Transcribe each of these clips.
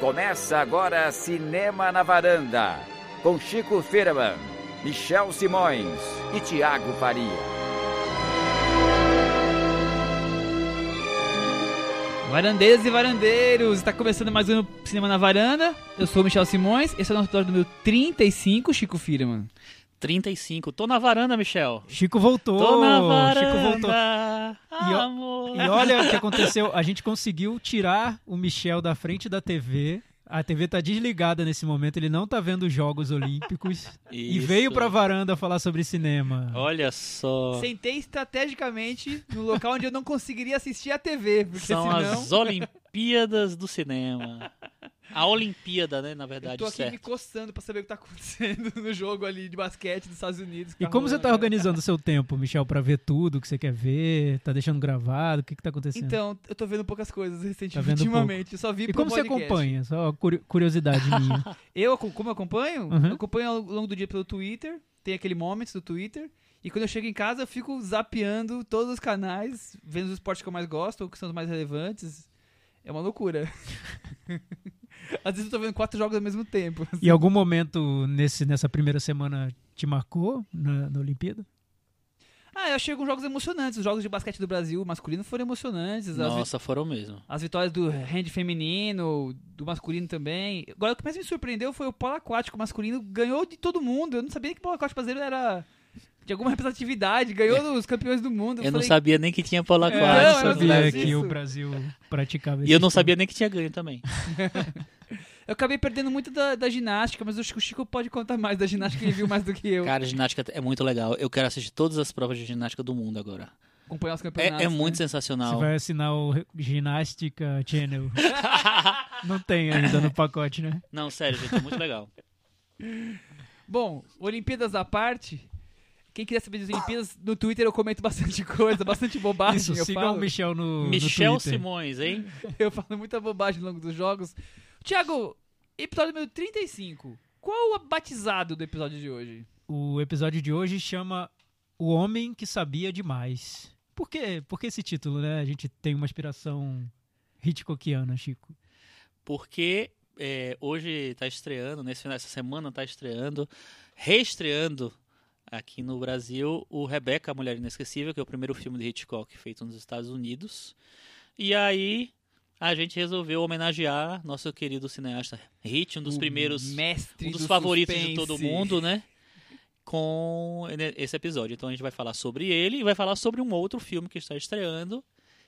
Começa agora Cinema na Varanda, com Chico Firman, Michel Simões e Tiago Faria. Varandeiras e varandeiros, está começando mais um Cinema na Varanda. Eu sou o Michel Simões, esse é o nosso episódio número 35, Chico Firman. 35. Tô na varanda, Michel. Chico voltou. Tô na varanda. Chico voltou. E, ó-. E olha o que aconteceu. A gente conseguiu tirar o Michel da frente da TV. A TV tá desligada nesse momento, ele não tá vendo os Jogos Olímpicos. E Isso. veio pra varanda falar sobre cinema. Olha só. Sentei estrategicamente no local onde eu não conseguiria assistir a TV, porque São senão as Olimpíadas do cinema. A Olimpíada, né, na eu verdade, tô aqui certo. me coçando pra saber o que tá acontecendo no jogo ali de basquete dos Estados Unidos. E como você tá organizando o seu tempo, Michel, pra ver tudo que você quer ver? Tá deixando gravado? O que que tá acontecendo? Então, eu tô vendo poucas coisas recentemente, Tá vendo ultimamente. Eu só vi e como você podcast. acompanha? Só curi- curiosidade minha. Eu, como eu acompanho? Uhum. Eu acompanho ao longo do dia pelo Twitter. Tem aquele Moments do Twitter. E quando eu chego em casa, eu fico zapeando todos os canais, vendo os esportes que eu mais gosto, ou que são os mais relevantes. É uma loucura. Às vezes eu tô vendo quatro jogos ao mesmo tempo. E algum momento nesse, nessa primeira semana te marcou na, na Olimpíada? Ah, eu achei alguns jogos emocionantes. Os jogos de basquete do Brasil masculino foram emocionantes. Nossa, foram mesmo. as vitórias do hand feminino, do masculino também. Agora, o que mais me surpreendeu foi o polo aquático masculino. Ganhou de todo mundo. Eu não sabia que o polo aquático brasileiro era de alguma representatividade. Ganhou dos campeões do mundo. Eu não falei, sabia nem que tinha polo É, eu aquático. não, não eu não sabia sabia que o Brasil praticava E esse eu não sabia nem que tinha ganho também. Eu acabei perdendo muito da, da ginástica, mas eu acho que o Chico pode contar mais da ginástica, ele viu mais do que eu. Cara, ginástica é muito legal. Eu quero assistir todas as provas de ginástica do mundo agora. Acompanhar os É, campeonatos. é muito né? Você sensacional. vai assinar o Ginástica Channel. não tem ainda no pacote, né? Não, sério, gente, é muito legal. Bom, Olimpíadas à parte. Quem quiser saber das Olimpíadas, no Twitter eu comento bastante coisa, bastante bobagem. Isso, eu sigam falo. o Michel no, no Michel Twitter. Simões, hein? Eu falo muita bobagem ao longo dos jogos. Tiago, episódio número 35. Qual o batizado do episódio de hoje? O episódio de hoje chama O Homem que Sabia Demais. Por quê? Por que esse título, né? A gente tem uma inspiração Hitchcockiana, Chico. Porque é, hoje tá estreando, nesse final dessa semana tá estreando, reestreando aqui no Brasil o Rebeca, a Mulher Inesquecível, que é o primeiro filme de Hitchcock feito nos Estados Unidos. E aí a gente resolveu homenagear nosso querido cineasta Hitch, um dos O primeiros, um dos do favoritos de suspense. todo mundo, né? Com esse episódio. Então a gente vai falar sobre ele e vai falar sobre um outro filme que está estreando,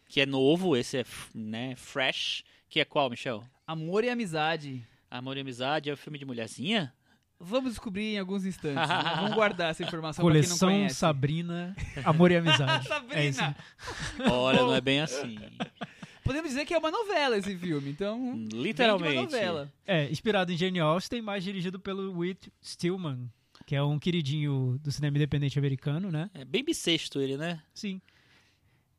que é novo, esse é né, fresh, que é qual, Michel? Amor e amizade. Amor e Amizade é o filme de mulherzinha? Vamos descobrir em alguns instantes. né? Vamos guardar essa informação pra quem não Coleção conhece. Sabrina, Amor e Amizade. Sabrina! É. Olha, não é bem assim. Podemos dizer que é uma novela esse filme, então. Literalmente. Uma novela. É, inspirado em Jane Austen, mas dirigido pelo Whit Stillman, que é um queridinho do cinema independente americano, né? É bem bissexto ele, né? Sim.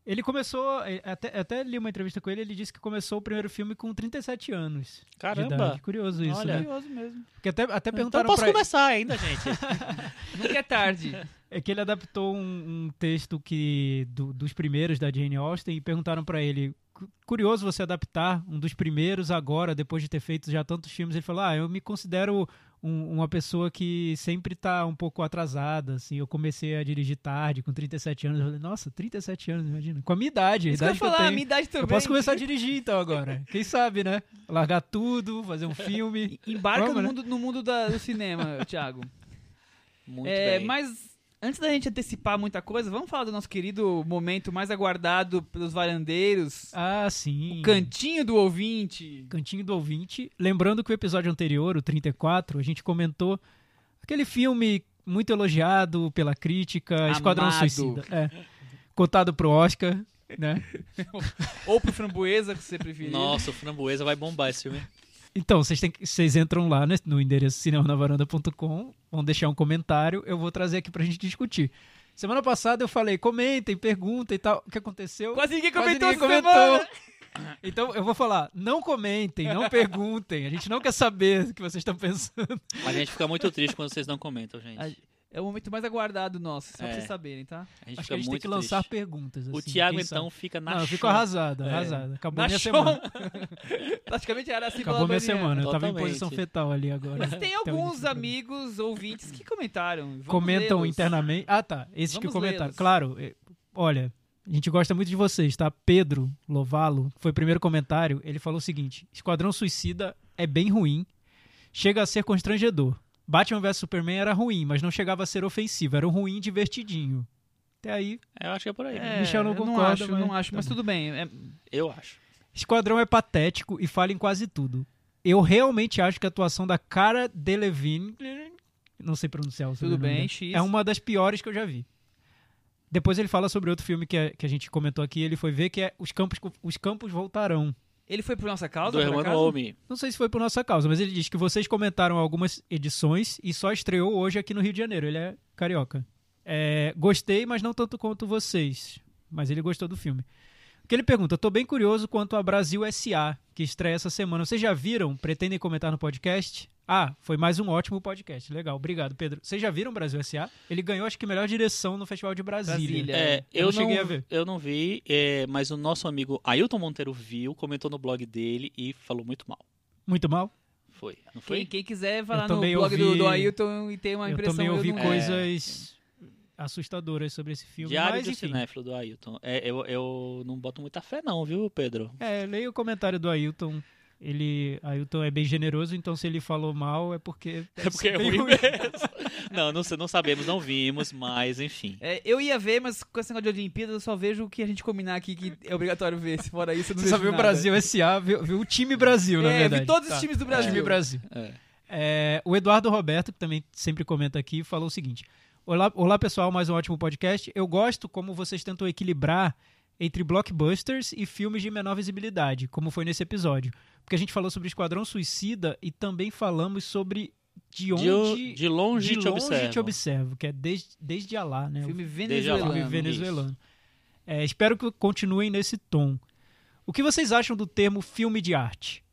Ele começou, eh, até, até li uma entrevista com ele, ele disse que começou o primeiro filme com 37 anos. de Caramba. idade. Curioso isso, Olha. né? Curioso mesmo. Porque até, até Então perguntaram posso pra começar ainda, gente. Nunca é tarde. É que ele adaptou um, um texto que do- dos primeiros da Jane Austen e perguntaram pra ele, "Cu- curioso você adaptar um dos primeiros agora, depois de ter feito já tantos filmes. Ele falou, ah, eu me considero um- uma pessoa que sempre tá um pouco atrasada, assim. Eu comecei a dirigir tarde, com 37 anos. Eu falei, nossa, 37 anos, imagina. Com a minha idade, a Isso eu idade que eu, falar, a tenho. minha idade também. Eu posso começar a dirigir então agora. Quem sabe, né? Largar tudo, fazer um filme. Embarca Vamos, no né? mundo, no mundo da- do cinema, Thiago. Muito É, bem. mas antes da gente antecipar muita coisa, vamos falar do nosso querido momento mais aguardado pelos varandeiros. Ah, sim. O cantinho do ouvinte. Cantinho do Ouvinte. Lembrando que o episódio anterior, o 34, a gente comentou aquele filme muito elogiado pela crítica, Esquadrão Amado. Suicida. É. Cotado pro Oscar, né? Ou pro framboesa, que você preferir. Nossa, o Framboesa vai bombar esse filme. Então, vocês, têm que- vocês entram lá né, no endereço cinemanavaranda.com, vão deixar um comentário, eu vou trazer aqui pra gente discutir. Semana passada eu falei, comentem, perguntem e tal. O que aconteceu? Quase ninguém Quase comentou ninguém essa semana. Então eu vou falar, não comentem, não perguntem. A gente não quer saber o que vocês estão pensando. A gente fica muito triste quando vocês não comentam, gente. É o momento mais aguardado nosso, só pra É. vocês saberem, tá? A gente Acho que a gente tem que lançar triste. perguntas. O assim, Thiago, quem então, sabe. fica na Não, eu fico chão. arrasado, É. arrasado. Acabou Na minha chão. semana. Praticamente era assim Acabou minha semana. Eu tava em Totalmente. posição fetal ali agora. Mas tem o alguns amigos ouvintes que comentaram. Vamos Comentam internamente. Ah, tá. Esses que Vamos comentaram. lê-los. Claro, é, olha, a gente gosta muito de vocês, tá? Pedro Lovalo, que foi o primeiro comentário, ele falou o seguinte: Esquadrão Suicida é bem ruim, chega a ser constrangedor. Batman vs Superman era ruim, mas não chegava a ser ofensivo, era um ruim divertidinho. Até aí, É, Eu acho que é por aí. É, Michel não eu concorda, Não acho, mas não acho, tá mas bom. tudo bem. É- Eu acho. Esquadrão é patético e falha em quase tudo. Eu realmente acho que a atuação da Cara Delevingne, não sei pronunciar o Tudo sobrenome bem, dela, X. é uma das piores que eu já vi. Depois ele fala sobre outro filme que, é- que a gente comentou aqui, ele foi ver que é Os Campos, Os Campos Voltarão. Ele foi por nossa causa, Do Hermano? Omi. Não sei se foi por nossa causa, mas ele diz que vocês comentaram algumas edições e só estreou hoje aqui no Rio de Janeiro. Ele é carioca. É, gostei, mas não tanto quanto vocês. Mas ele gostou do filme. Que ele pergunta, tô bem curioso quanto a Brasil S.A., que estreia essa semana. Vocês já viram? Pretendem comentar no podcast? Ah, foi mais um ótimo podcast. Legal, obrigado, Pedro. Vocês já viram Brasil S.A.? Ele ganhou, acho que, melhor direção no Festival de Brasília. Brasília. É, É, eu, eu não cheguei não, a ver. eu não vi, é, mas o nosso amigo Ailton Monteiro viu, comentou no blog dele e falou muito mal. Muito mal? Foi, não foi? Quem, quem quiser falar Eu no blog do, ouvi- do Ailton e ter uma eu impressão... também ouvi não- É. assustadoras sobre esse filme. Diário mas, do enfim. cinéfilo do Ailton. É, eu, eu não boto muita fé não, viu, Pedro? É, leia o comentário do Ailton. Ele, Ailton é bem generoso, então se ele falou mal é porque. É porque é bem ruim mesmo. não, não, não sabemos, não vimos, mas enfim. É, eu ia ver, mas com esse negócio de Olimpíadas eu só vejo o que a gente combinar aqui que é obrigatório ver. Se fora isso, eu não Você só viu o. Brasil S.A., viu, viu o time Brasil, na É, verdade. vi todos Tá. os times do O Brasil. time Brasil. É. É, o Eduardo Roberto, que também sempre comenta aqui, falou o seguinte: Olá, olá pessoal, mais um ótimo podcast. Eu gosto como vocês tentam equilibrar entre blockbusters e filmes de menor visibilidade, como foi nesse episódio. Porque a gente falou sobre Esquadrão Suicida e também falamos sobre de onde. De, de longe de te longe observo. te observo, que é desde, desde Alá, né? Filme o venezuelano. filme venezuelano. É, espero que continuem nesse tom. O que vocês acham do termo filme de arte?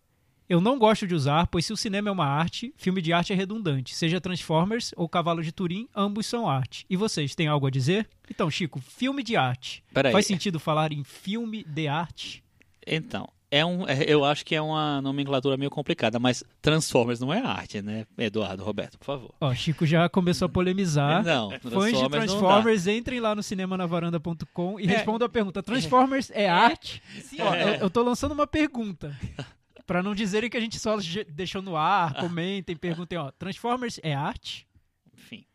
Eu não gosto de usar, pois se o cinema é uma arte, filme de arte é redundante. Seja Transformers ou Cavalo de Turim, ambos são arte. E vocês, têm algo a dizer? Então, Chico, filme de arte. Peraí. Faz sentido falar em filme de arte? Então, é um, é- eu acho que é uma nomenclatura meio complicada, mas Transformers não é arte, né, Eduardo Roberto, por favor. Ó, Chico já começou a polemizar. Não, Fãs de Transformers entrem lá no cinemanavaranda.com e É. respondam a pergunta: Transformers é arte? Sim, Ó, É. eu, eu tô lançando uma pergunta. Pra não dizerem que a gente só deixou no ar, comentem, perguntem, ó. Transformers é arte? Enfim.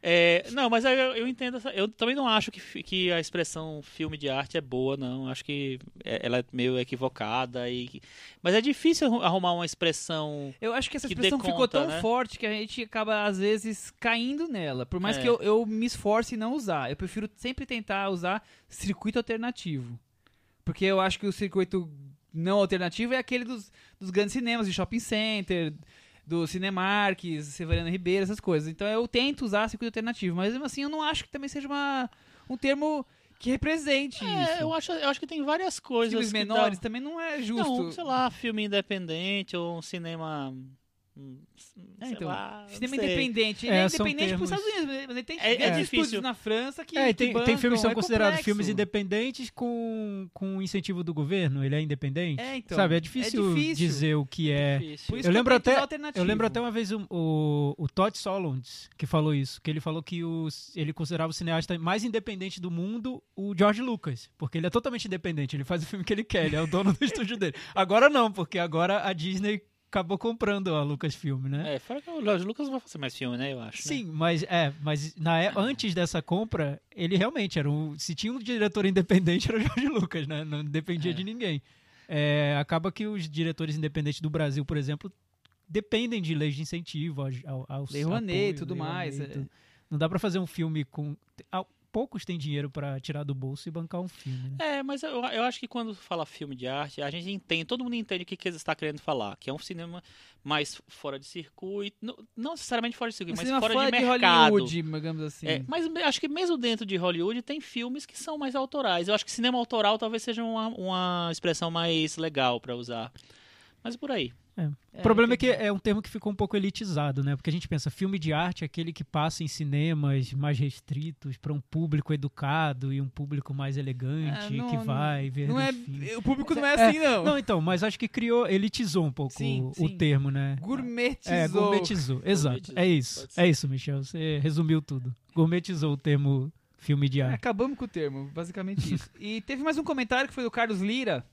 É, não, mas eu, eu entendo. essa- eu também não acho que, que a expressão filme de arte é boa, não. Acho que é- ela é meio equivocada. E, mas é difícil arru- arrumar uma expressão. Eu acho que essa que expressão ficou conta, tão né? forte que a gente acaba, às vezes, caindo nela. Por mais É. que eu, eu me esforce em não usar. Eu prefiro sempre tentar usar circuito alternativo. Porque eu acho que o circuito não alternativo é aquele dos, dos grandes cinemas, de shopping center, do Cinemark, Severiano Ribeiro, essas coisas. Então eu tento usar circuito alternativo. Mas mesmo assim, eu não acho que também seja uma, um termo que represente É, isso. eu acho, eu acho que tem várias coisas. Filmes dá- menores também não é justo. Não, sei lá, filme independente ou um cinema. Hum, É, então, lá, Cinema independente. Ele É, é, independente termos- Estados Unidos, mas ele tem É- é estúdios na França que é, que tem, tem bancam, filmes que são é considerados complexo. filmes independentes com, com incentivo do governo. Ele é independente? É, então. Sabe, é difícil, difícil. dizer o que é. Isso Eu que lembro até-. Eu lembro até uma vez o, o, o Todd Solondz que falou isso, que ele falou que os, ele considerava o cineasta mais independente do mundo o George Lucas, porque ele é totalmente independente, ele faz o filme que ele quer, ele é o dono do estúdio dele. Agora não, porque agora a Disney acabou comprando a Lucasfilm, né? É, fora que o Jorge Lucas não vai fazer mais filme, né? Eu acho. né? Sim, mas é, mas na, é- antes dessa compra, ele realmente era um. Se tinha um diretor independente, era o Jorge Lucas, né? Não dependia É. de ninguém. É, acaba que os diretores independentes do Brasil, por exemplo, dependem de leis de incentivo, ao, ao, ao Lei Rouanet e tudo mais, é. Não dá pra fazer um filme com. Poucos têm dinheiro pra tirar do bolso e bancar um filme. Né? É, mas eu, eu acho que quando fala filme de arte, a gente entende, todo mundo entende o que, que ele está querendo falar, que é um cinema mais fora de circuito, não, não necessariamente fora de Um circuito, mas cinema fora, fora de de, mercado. Hollywood, digamos assim. É, mas acho que mesmo dentro de Hollywood tem filmes que são mais autorais. Eu acho que cinema autoral talvez seja uma, uma expressão mais legal pra usar. Mas por aí. O problema é que é um termo que ficou um pouco elitizado, né? Porque a gente pensa, filme de arte é aquele que passa em cinemas mais restritos para um público educado e um público mais elegante Ah, não- que vai ver Não é, o público não é É, assim, não. Não, então, mas acho que criou, elitizou um pouco Sim, o, o sim. termo, né? Gourmetizou. É, gourmetizou. Exato. Gourmetizou, É isso. É isso, Michel. Você resumiu tudo. Gourmetizou o termo filme de É, arte. acabamos com o termo, basicamente isso. e teve mais um comentário que foi do Carlos Lira,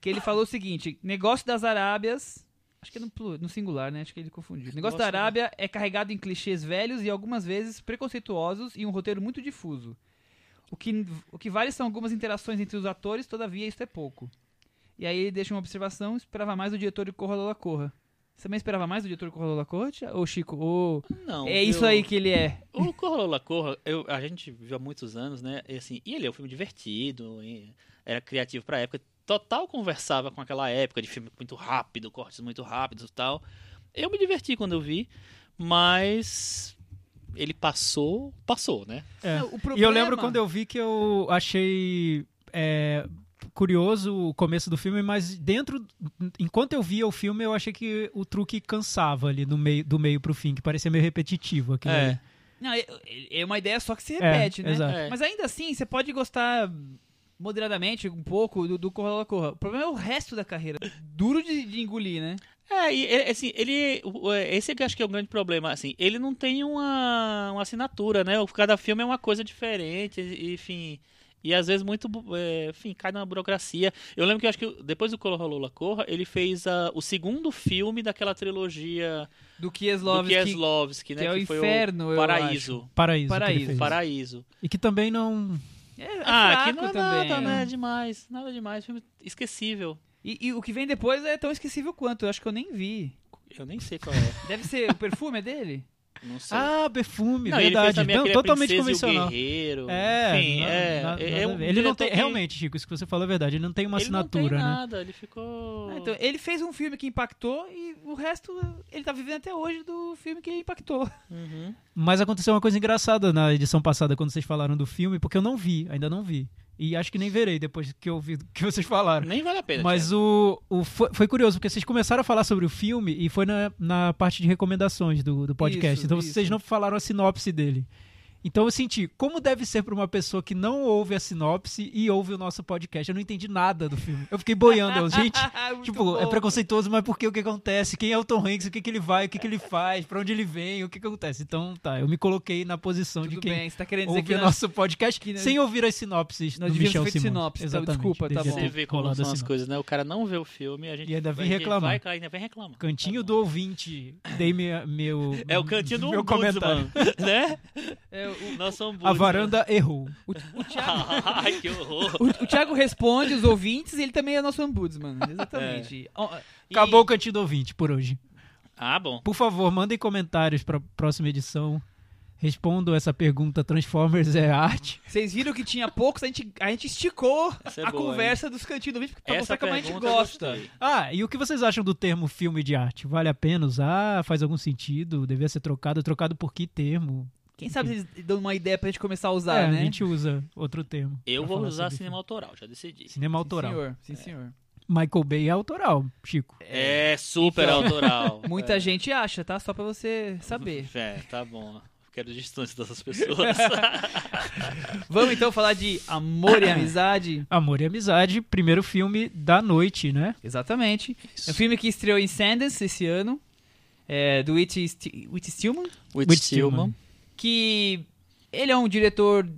que ele falou o seguinte: negócio das Arábias. Acho que é no, no singular, né? Acho que ele confundiu. Negócio da Negócio da- Arábia é carregado em clichês velhos e algumas vezes preconceituosos e um roteiro muito difuso. O que, o que vale são algumas interações entre os atores, todavia isso é pouco. E aí ele deixa uma observação: esperava mais do diretor de Corra Lola Corra. Você também esperava mais do diretor de Corra Lola Corra, ô Chico? Ou Não. é isso eu- aí que ele é? O Corra Lola Corra, eu, a gente viu há muitos anos, né? E, assim, e ele é um filme divertido, e era criativo pra época. Total conversava com aquela época de filme muito rápido, cortes muito rápidos e tal. Eu me diverti quando eu vi, mas ele passou, passou, né? É. Não, o E eu problema- lembro quando eu vi que eu achei é, curioso o começo do filme, mas dentro, enquanto eu via o filme, eu achei que o truque cansava ali no meio, do meio pro fim, que parecia meio repetitivo. aquilo ali. Não, é, é uma ideia só que se É, repete, né? exato. É. Mas ainda assim, você pode gostar moderadamente um pouco do, do Corra Lola Corra. O problema é o resto da carreira. Duro de, de engolir, né? É, e assim, ele. o- é, Esse que eu acho que é o grande problema. Assim, ele não tem uma, uma assinatura, né? O- Cada filme é uma coisa diferente, enfim. E às vezes muito. é, enfim, cai na burocracia. Eu lembro que eu acho que depois do Corra Lola Corra, ele fez a, o segundo filme daquela trilogia Do do Kieslowski, Kieslowski, né? que é o foi inferno, eu Paraíso. Paraíso. que Paraíso. Paraíso. E que também não. É, é ah, fraco que não é também. nada, né? Demais. Nada demais. Filme esquecível. E, e o que vem depois é tão esquecível quanto. Eu acho que eu nem vi. Eu nem sei qual é. Deve ser o perfume é dele? Não sei. Ah, perfume, não, verdade. Não, totalmente convencional. Guerreiro. É, Enfim, na- é, na- é, nada é um ele não tem. que- Realmente, Chico, isso que você falou é verdade. Ele não tem uma ele assinatura, não tem né? nada, ele ficou... Ah, então, ele fez um filme que impactou e o resto ele tá vivendo até hoje do filme que impactou. Uhum. Mas aconteceu uma coisa engraçada na edição passada, quando vocês falaram do filme, porque eu não vi, ainda não vi. E acho que nem verei depois que eu ouvi o que vocês falaram. Nem vale a pena. Mas o, o foi, foi curioso, porque vocês começaram a falar sobre o filme e foi na, na parte de recomendações do, do podcast. Isso, então isso. vocês não falaram a sinopse dele. Então eu senti, como deve ser para uma pessoa que não ouve a sinopse e ouve o nosso podcast? Eu não entendi nada do filme. Eu fiquei boiando, eu, gente. Muito Tipo, é bom. preconceituoso, mas por que o que acontece? Quem é o Tom Hanks? O que, que ele vai? O que, que ele faz? Pra onde ele vem? O que, que acontece? Então, tá, eu me coloquei na posição de Tudo quem bem, você tá querendo dizer ouve que o nós, nosso podcast que nós- sem ouvir as sinopses nós do Michel Simões. sinopse, então, Exatamente. desculpa, tá bom. Você vê como são as coisas, né? O cara não vê o filme e a gente E ainda vem reclamar. Vai, ainda vem reclamar. Cantinho Tá do ouvinte. Dei minha, meu. É o cantinho do meu comentário. né? É, o, Nosso A varanda errou. o, o, Thiago, Ai, que horror. o, o Thiago responde os ouvintes e ele também é nosso ombudsman. Exatamente. Ó, E- Acabou o cantinho do ouvinte por hoje. Ah, bom. Por favor, mandem comentários pra próxima edição. Respondam essa pergunta: Transformers é arte? Vocês viram que tinha poucos, a gente, a gente esticou Essa é a boa, conversa dos cantinhos do vídeo pra Essa mostrar como a gente gosta. Ah, e o que vocês acham do termo filme de arte? Vale a pena usar? Faz algum sentido? Devia ser trocado? Trocado por que termo? Quem sabe eles dão uma ideia pra gente começar a usar, é, né? a gente usa outro termo. Eu vou usar cinema filme. autoral, já decidi. Cinema Sim, autoral. senhor. Sim, senhor. Michael Bay é autoral, Chico. É super Então, autoral. Muita é. gente acha, tá? Só pra você saber. É, tá bom. Quero distância dessas pessoas. Vamos então falar de amor e amizade. Amor e Amizade, primeiro filme da noite, né? Exatamente. É um filme que estreou em Sundance esse ano. É, do Whit, Sti- Whit Stillman. Whit Stillman. Que ele é um diretor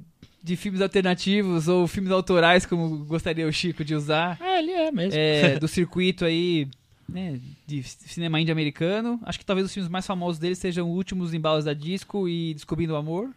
de filmes alternativos ou filmes autorais, como gostaria o Chico de usar. É, ele é mesmo. é, do circuito aí, né, de cinema índio americano. Acho que talvez os filmes mais famosos dele sejam Últimos Embalos da Disco e Descobrindo o Amor.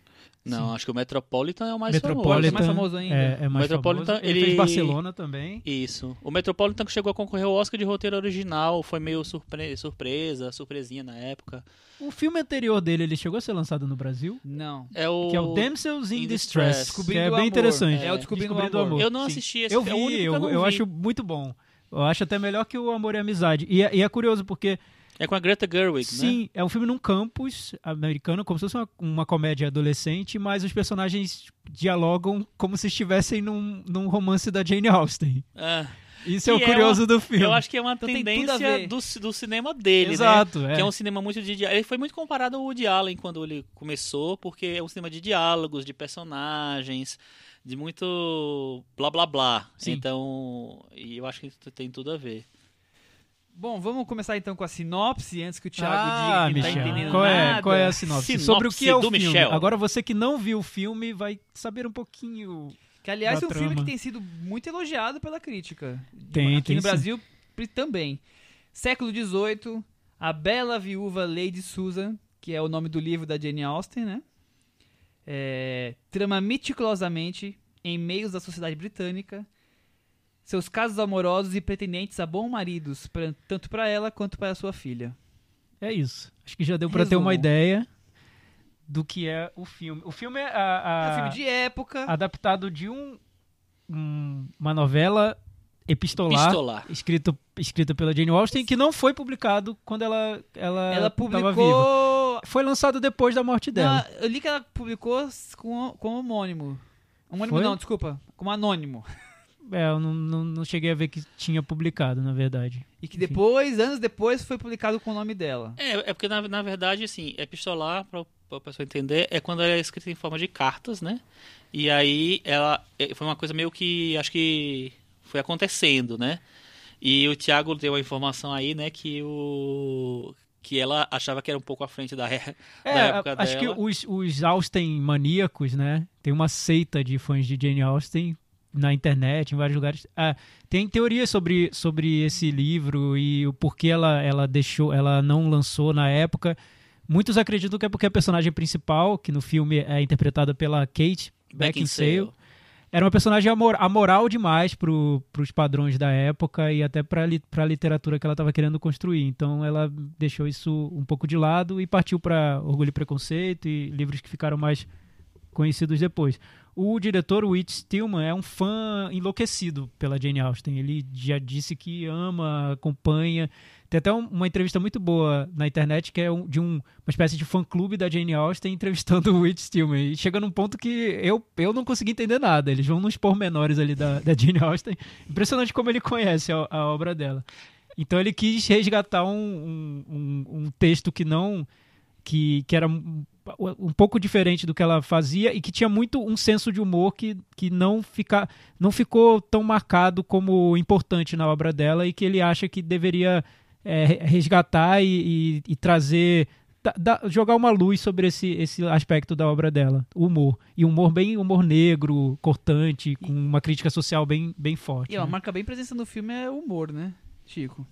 Não, acho que o Metropolitan é o mais Metropolitan É mais famoso ainda. É, é mais Metropolitan, famoso. Ele, ele- fez Barcelona também. famoso. Isso. O Metropolitan que chegou a concorrer ao Oscar de roteiro original, foi meio surpre- surpresa, surpresinha na época. O filme anterior dele, ele chegou a ser lançado no Brasil, Não. É o... que é o Damsels in In Distress, Distress. que Descobrindo é bem Amor. interessante. É o Descobrindo o o Amor. Eu não sim. assisti esse Eu é vi, o único que eu, eu, eu vi. acho muito bom. Eu acho até melhor que o Amor e a Amizade. E é, e é curioso porque, É com a Greta Gerwig, né? sim, é um filme num campus americano, como se fosse uma, uma comédia adolescente, mas os personagens dialogam como se estivessem num, num romance da Jane Austen. Ah, Isso é o é curioso do filme. Eu acho que é uma Então tendência do, do cinema dele, né? Exato, é. Que é um cinema muito de dia- Ele foi muito comparado ao Woody Allen quando ele começou, porque é um cinema de diálogos, de personagens, de muito blá blá blá. Sim. Então, e eu acho que isso tem tudo a ver. Bom, vamos começar então com a sinopse, antes que o Thiago ah, diga que tá Michel. entendendo qual é, nada. qual é a sinopse? Sinopse Sobre o que é o filme. Michel. Agora você que não viu o filme vai saber um pouquinho. Que, aliás, é um filme trama. que tem sido muito elogiado pela crítica. Tem, Aqui tem no sim. Brasil também. Século XVIII, A Bela Viúva Lady Susan, que é o nome do livro da Jane Austen, né? É, trama meticulosamente em meios da sociedade britânica seus casos amorosos e pretendentes a bons maridos, pra- tanto para ela quanto para sua filha. É isso. Acho que já deu pra ter uma ideia do que é o filme. O filme é, a- É a- um filme de época. adaptado de um, um- uma novela epistolar, Pistolar. escrito escrita pela Jane Austen que não foi publicado quando ela ela, ela tava viva. publicou. Foi lançado depois da morte dela. Não, eu li que ela publicou com, com homônimo. Homônimo Foi? não, desculpa. Como anônimo. É, eu não, não, não cheguei a ver que tinha publicado, na verdade. E que Enfim. depois, anos depois, foi publicado com o nome dela. É, é porque na, na verdade, assim, epistolar, para a pessoa entender, é quando ela é escrita em forma de cartas, né? E aí ela é, foi uma coisa meio que acho que foi acontecendo, né? E o Thiago deu a informação aí, né, que o que ela achava que era um pouco à frente da, da É, época acho dela. que os, os Austen maníacos, né? Tem uma seita de fãs de Jane Austen na internet, em vários lugares. Ah, tem teorias sobre, sobre esse livro e o porquê ela, ela deixou, ela não lançou na época. Muitos acreditam que é porque a personagem principal, que no filme é interpretada pela Kate Beckinsale, era uma personagem amor, amoral demais para os padrões da época e até para a literatura que ela estava querendo construir. Então ela deixou isso um pouco de lado e partiu para Orgulho e Preconceito e livros que ficaram mais conhecidos depois. O diretor Whit Stillman é um fã enlouquecido pela Jane Austen. Ele já disse que ama, acompanha. Tem até um- uma entrevista muito boa na internet que é de um- uma espécie de fã-clube da Jane Austen entrevistando o Whit Stillman. E chega num ponto que eu, eu não consegui entender nada. Eles vão nos pormenores ali da, da Jane Austen. Impressionante como ele conhece a, a obra dela. Então ele quis resgatar um, um, um- um texto que não que, que era um, pouco diferente do que ela fazia e que tinha muito um senso de humor que, que não, fica, não ficou tão marcado como importante na obra dela e que ele acha que deveria é, resgatar e, e- e trazer da- da- jogar uma luz sobre esse, esse aspecto da obra dela, o humor. E um humor bem humor negro, cortante, com uma crítica social bem, bem forte. E né? marca bem presença no filme é o humor, né, Chico?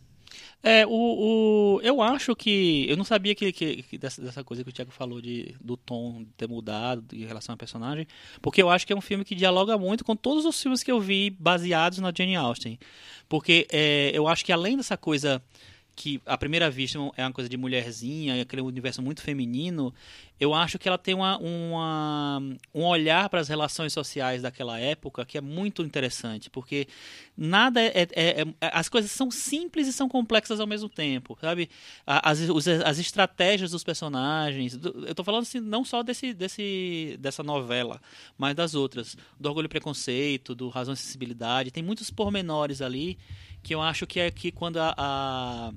É, o, o, eu acho que. Eu não sabia que, que, que dessa, dessa coisa que o Thiago falou de, do tom ter mudado em relação ao personagem, porque eu acho que é um filme que dialoga muito com todos os filmes que eu vi baseados na Jane Austen. Porque é, eu acho que além dessa coisa que à primeira vista é uma coisa de mulherzinha, aquele universo muito feminino, eu acho que ela tem uma, uma- um olhar para as relações sociais daquela época que é muito interessante, porque nada é, é- é- é- as coisas são simples e são complexas ao mesmo tempo, sabe? As, os- as estratégias dos personagens, eu tô falando assim, não só desse, desse, dessa novela, mas das outras, do Orgulho e Preconceito, do Razão e Sensibilidade, tem muitos pormenores ali que eu acho que é que quando a- a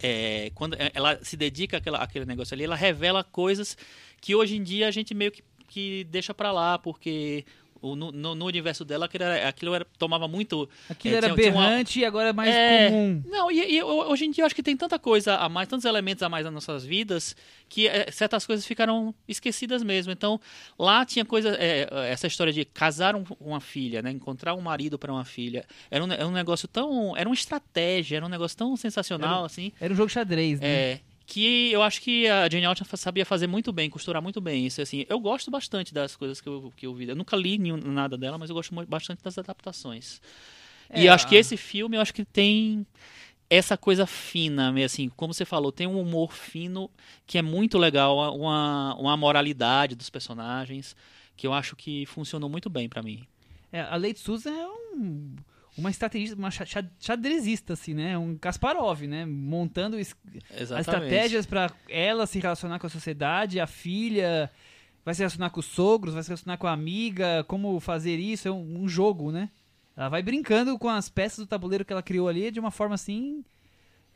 é, quando ela se dedica àquela, àquele negócio ali, ela revela coisas que hoje em dia a gente meio que, que deixa pra lá, porque o- no, no- universo dela aquilo, era, aquilo era- tomava muito. Aquilo É, era tinha- tinha uma- berrante e agora é mais É, comum. Não, e, e hoje em dia eu acho que tem tanta coisa a mais, tantos elementos a mais nas nossas vidas, que é, certas coisas ficaram esquecidas mesmo. Então, lá tinha coisa, é, essa história de casar um- uma filha, né, encontrar um marido para uma filha, era um, era um negócio tão, era uma estratégia, era um negócio tão sensacional assim. Era um jogo xadrez, né? É, que eu acho que a Jane Austen sabia fazer muito bem, costurar muito bem isso. Assim, eu gosto bastante das coisas que eu, que eu vi. Eu nunca li nenhum, nada dela, mas eu gosto bastante das adaptações. e É, eu acho que esse filme, eu acho que tem essa coisa fina, assim, como você falou, tem um humor fino que é muito legal, uma, uma moralidade dos personagens que eu acho que funcionou muito bem pra mim. É, a Lady Susan é um, uma estrategista, uma xa- xa- xadrezista, assim, né? Um Kasparov, né? Montando es- as estratégias pra ela se relacionar com a sociedade, a filha vai se relacionar com os sogros, vai se relacionar com a amiga, como fazer isso, é um, um jogo, né? Ela vai brincando com as peças do tabuleiro que ela criou ali de uma forma assim.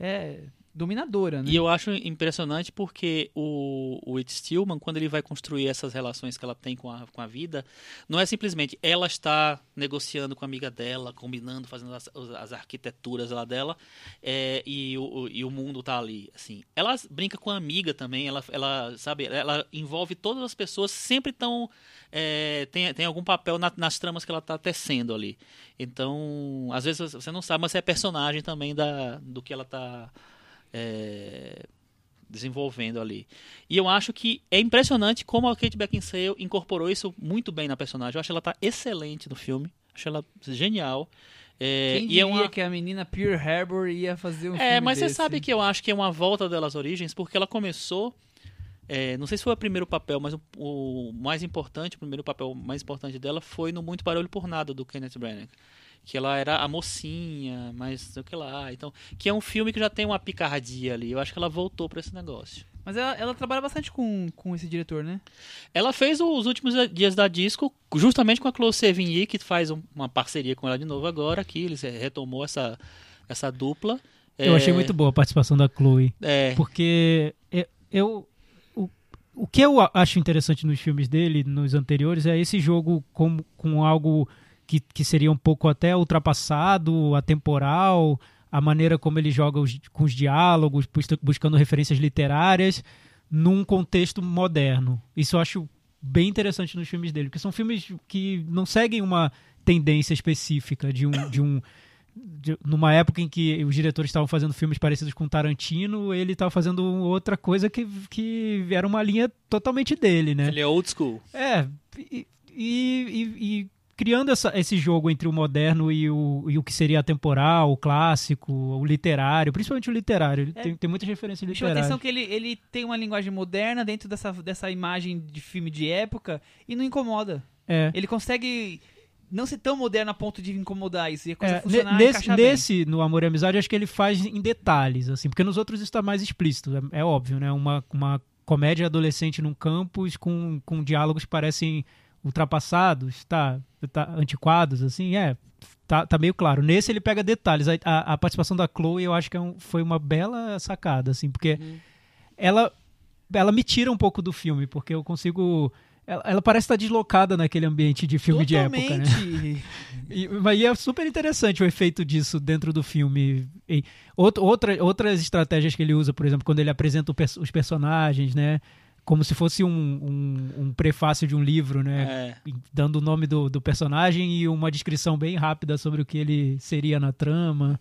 É, dominadora, né? E eu acho impressionante porque o, o It Stillman, quando ele vai construir essas relações que ela tem com a, com a vida, não é simplesmente ela está negociando com a amiga dela, combinando, fazendo as, as arquiteturas lá dela, é, e, o, e o mundo tá ali, assim. Ela brinca com a amiga também, ela, ela sabe, ela envolve todas as pessoas, sempre tão... É, tem, tem algum papel na, nas tramas que ela está tecendo ali. Então, às vezes você não sabe, mas é personagem também da, do que ela está é, desenvolvendo ali. E eu acho que é impressionante como a Kate Beckinsale incorporou isso muito bem na personagem. Eu acho ela tá excelente no filme. Acho ela genial. É, Quem e diria é uma... que a menina Pearl Harbor ia fazer um É, filme mas desse? você sabe que eu acho que é uma volta delas origens, porque ela começou. é, não sei se foi o primeiro papel, mas o, o mais importante, o primeiro papel mais importante dela foi no Muito Barulho por Nada, do Kenneth Branagh. Que ela era a mocinha, mas sei o que lá. Então, que é um filme que já tem uma picardia ali. Eu acho que ela voltou pra esse negócio. Mas ela, ela trabalha bastante com, com esse diretor, né? Ela fez os últimos dias da disco justamente com a Chloe Sevigny, que faz um- uma parceria com ela de novo agora aqui. Eles eh, retomou essa, essa dupla. Eu É, achei muito boa a participação da Chloe. É, Porque eu, o, o que eu acho interessante nos filmes dele, nos anteriores, é esse jogo com, com algo que, que seria um pouco até ultrapassado, atemporal, a maneira como ele joga os- com os diálogos, bus- buscando referências literárias, num contexto moderno. Isso eu acho bem interessante nos filmes dele, porque são filmes que não seguem uma tendência específica de um. De um de- numa época em que os diretores estavam fazendo filmes parecidos com Tarantino, ele estava fazendo outra coisa que, que era uma linha totalmente dele, né? ele é old school. É, e- e- e criando essa- esse jogo entre o moderno e o, e o que seria atemporal, o clássico, o literário, principalmente o literário. Ele É. tem, tem muitas referências Me chama atenção que ele, ele tem uma linguagem moderna dentro dessa, dessa imagem de filme de época e não incomoda. É. Ele consegue não ser tão moderno a ponto de incomodar isso. E a coisa É, funcionar ne- e nesse, nesse, no Amor e Amizade, acho que ele faz em detalhes, assim, porque nos outros está mais explícito, é, é óbvio, né? Uma, uma comédia adolescente num campus com, com diálogos que parecem ultrapassados, tá, tá antiquados, assim, é, tá, tá meio claro. Nesse ele pega detalhes. A, a- a participação da Chloe eu acho que é um- foi uma bela sacada, assim, porque Uhum. ela, ela me tira um pouco do filme, porque eu consigo... Ela, ela parece estar deslocada naquele ambiente de filme de época, né? Totalmente. E, mas é super interessante o efeito disso dentro do filme. E out- outra, outras estratégias que ele usa, por exemplo, quando ele apresenta os personagens, né? Como se fosse um, um, um prefácio de um livro, né? É. Dando o nome do, do personagem e uma descrição bem rápida sobre o que ele seria na trama.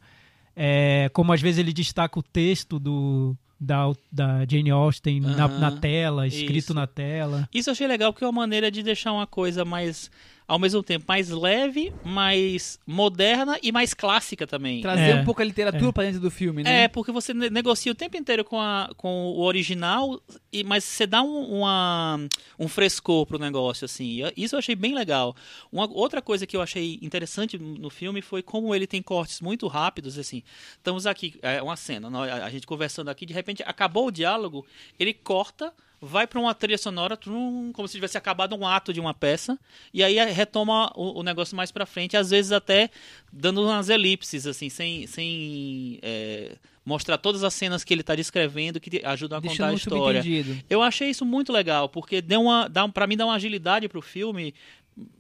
É, como às vezes ele destaca o texto do, da, da Jane Austen na, Aham. na tela, escrito Isso. na tela. Isso eu achei legal porque é uma maneira de deixar uma coisa mais, ao mesmo tempo, mais leve, mais moderna e mais clássica também. Trazer É, um pouco a literatura é. pra dentro do filme, né? É, porque você ne- negocia o tempo inteiro com, a, com o original, e, mas você dá um, uma, um frescor pro negócio, assim. Isso eu achei bem legal. Uma outra coisa que eu achei interessante no filme foi como ele tem cortes muito rápidos, assim. Estamos aqui, é uma cena, a gente conversando aqui, de repente acabou o diálogo, ele corta, vai para uma trilha sonora, trum, como se tivesse acabado um ato de uma peça, e aí retoma o, o negócio mais pra frente, às vezes até dando umas elipses, assim, sem, sem é, mostrar todas as cenas que ele tá descrevendo que ajudam a contar a história. Eu achei isso muito legal, porque deu uma, dá, pra mim dá uma agilidade pro filme,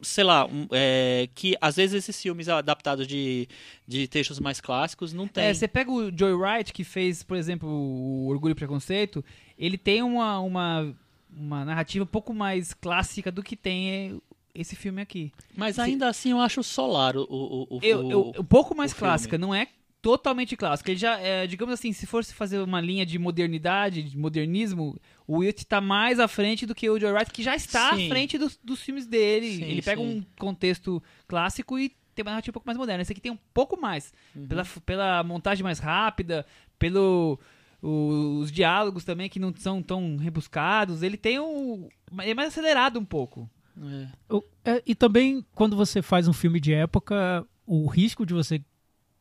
sei lá, é, que às vezes esses filmes adaptados de, de textos mais clássicos não tem. É, você pega o Joy Wright, que fez, por exemplo, o Orgulho e Preconceito, ele tem uma, uma, uma narrativa um pouco mais clássica do que tem é, esse filme aqui. Mas ainda assim eu acho solar o, o, o, Eu, eu- um pouco mais clássica, não é totalmente clássica. Ele já, é, digamos assim, se fosse fazer uma linha de modernidade, de modernismo, o Witt tá mais à frente do que o Joy Wright, que já está Sim. à frente dos, dos filmes dele. Sim, ele pega sim. um contexto clássico e tem uma narrativa um pouco mais moderna. Esse aqui tem um pouco mais. Uhum. Pela, pela montagem mais rápida, pelo os diálogos também que não são tão rebuscados. Ele tem um. É mais acelerado um pouco. É. O- é, e também, quando você faz um filme de época, o risco de você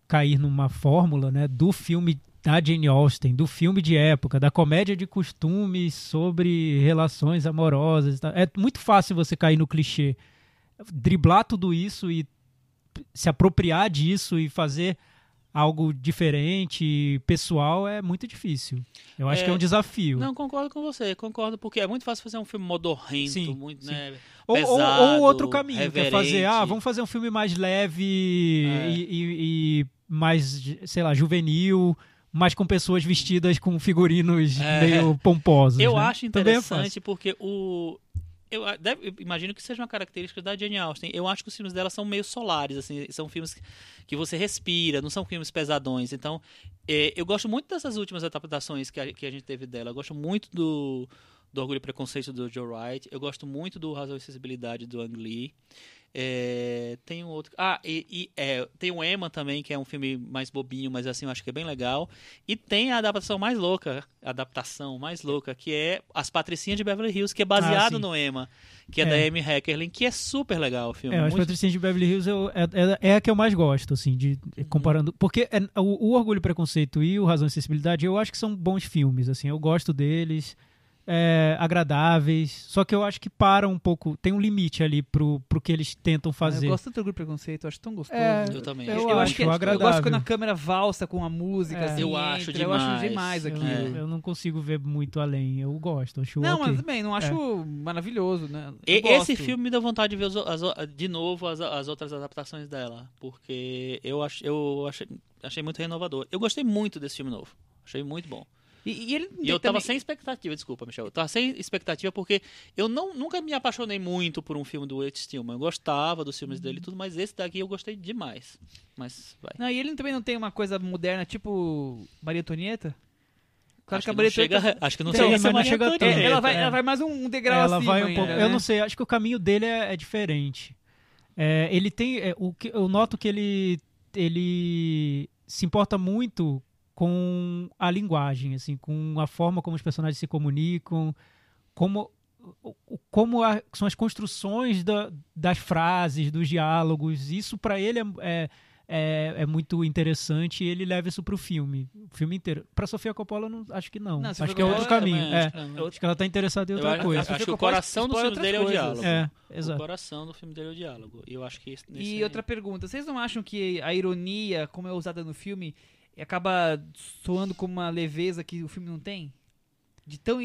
cair numa fórmula né, do filme da Jane Austen, do filme de época, da comédia de costumes sobre relações amorosas. É muito fácil você cair no clichê. Driblar tudo isso e se apropriar disso e fazer algo diferente, pessoal, é muito difícil. Eu acho É, que é um desafio. Não, concordo com você, concordo, porque é muito fácil fazer um filme modorrento, Sim, muito, sim. né? Ou, ou- pesado, ou outro caminho, que é fazer, reverente. ah, vamos fazer um filme mais leve É. e, e- e mais, sei lá, juvenil, mas com pessoas vestidas com figurinos É. meio pomposos. Eu né? acho é interessante fácil. porque o. Eu, deve- eu imagino que seja uma característica da Jane Austen. Eu acho que os filmes dela são meio solares, assim, são filmes que- que você respira, não são filmes pesadões. Então, é, eu gosto muito dessas últimas adaptações que a, que a gente teve dela. Eu gosto muito do, do Orgulho e Preconceito do Joe Wright. Eu gosto muito do Razão e Sensibilidade do Ang Lee. É, tem um outro. Ah, e, e, é, tem o Emma também, que é um filme mais bobinho, mas assim eu acho que é bem legal. E tem a adaptação mais louca, a adaptação mais louca, que é As Patricinhas de Beverly Hills, que é baseado sim. no Emma, que é, É. da Amy Heckerling, que é super legal o filme. É, as muito- Patricinhas de Beverly Hills eu- é, é- é a que eu mais gosto, assim, de Uhum. comparando. Porque é- o, o Orgulho e Preconceito e o Razão e Sensibilidade, eu acho que são bons filmes, assim, eu gosto deles, é, agradáveis, só que eu acho que param um pouco, tem um limite ali pro, pro que eles tentam fazer. Eu gosto tanto do Preconceito, eu acho tão gostoso. É, Eu também. eu, Eu, acho, acho que é- agradável. eu gosto quando a câmera valsa com a música, É. assim, Eu acho entra, eu acho demais. demais Eu. É. eu não consigo ver muito além, eu gosto, acho Não, ok. mas também, não acho maravilhoso, né? Eu E- gosto. Esse filme me deu vontade de ver os as de novo as, as outras adaptações dela, porque eu, ach, eu achei, achei muito renovador. Eu gostei muito desse filme novo. Achei muito bom. E, e ele E eu também- tava sem expectativa, desculpa, Michel. Eu tava sem expectativa porque eu não, nunca me apaixonei muito por um filme do Ed Stillman. Eu gostava dos filmes dele e tudo, mas esse daqui eu gostei demais. Mas vai. Não, e ele também não tem uma coisa moderna, tipo Maria Antonieta? Claro acho, que a que Maria não chega, Antonieta... acho que não Então, chega a não Maria chega Antonieta. tanto. É, ela, vai, É. ela vai mais um degrau ela acima vai um pouco. né? Eu não sei, acho que o caminho dele é, é diferente. É, ele tem. é, o que, eu noto que ele, ele se importa muito com a linguagem, assim, com a forma como os personagens se comunicam, como, o- o- como a- são as construções da- das frases, dos diálogos. Isso para ele é, é, é, é muito interessante e ele leva isso pro filme, o filme inteiro. Para Sofia Coppola, eu não, acho que não. Não, acho que é outro caminho. Também É, acho que não. acho que ela tá interessada em Eu outra acho- coisa. acho que o coração do filme dele é o diálogo. coisas. É, O coração do filme dele é o diálogo. E eu acho que E aí- outra pergunta, vocês não acham que a ironia, como é usada no filme, acaba soando como uma leveza que o filme não tem? De tão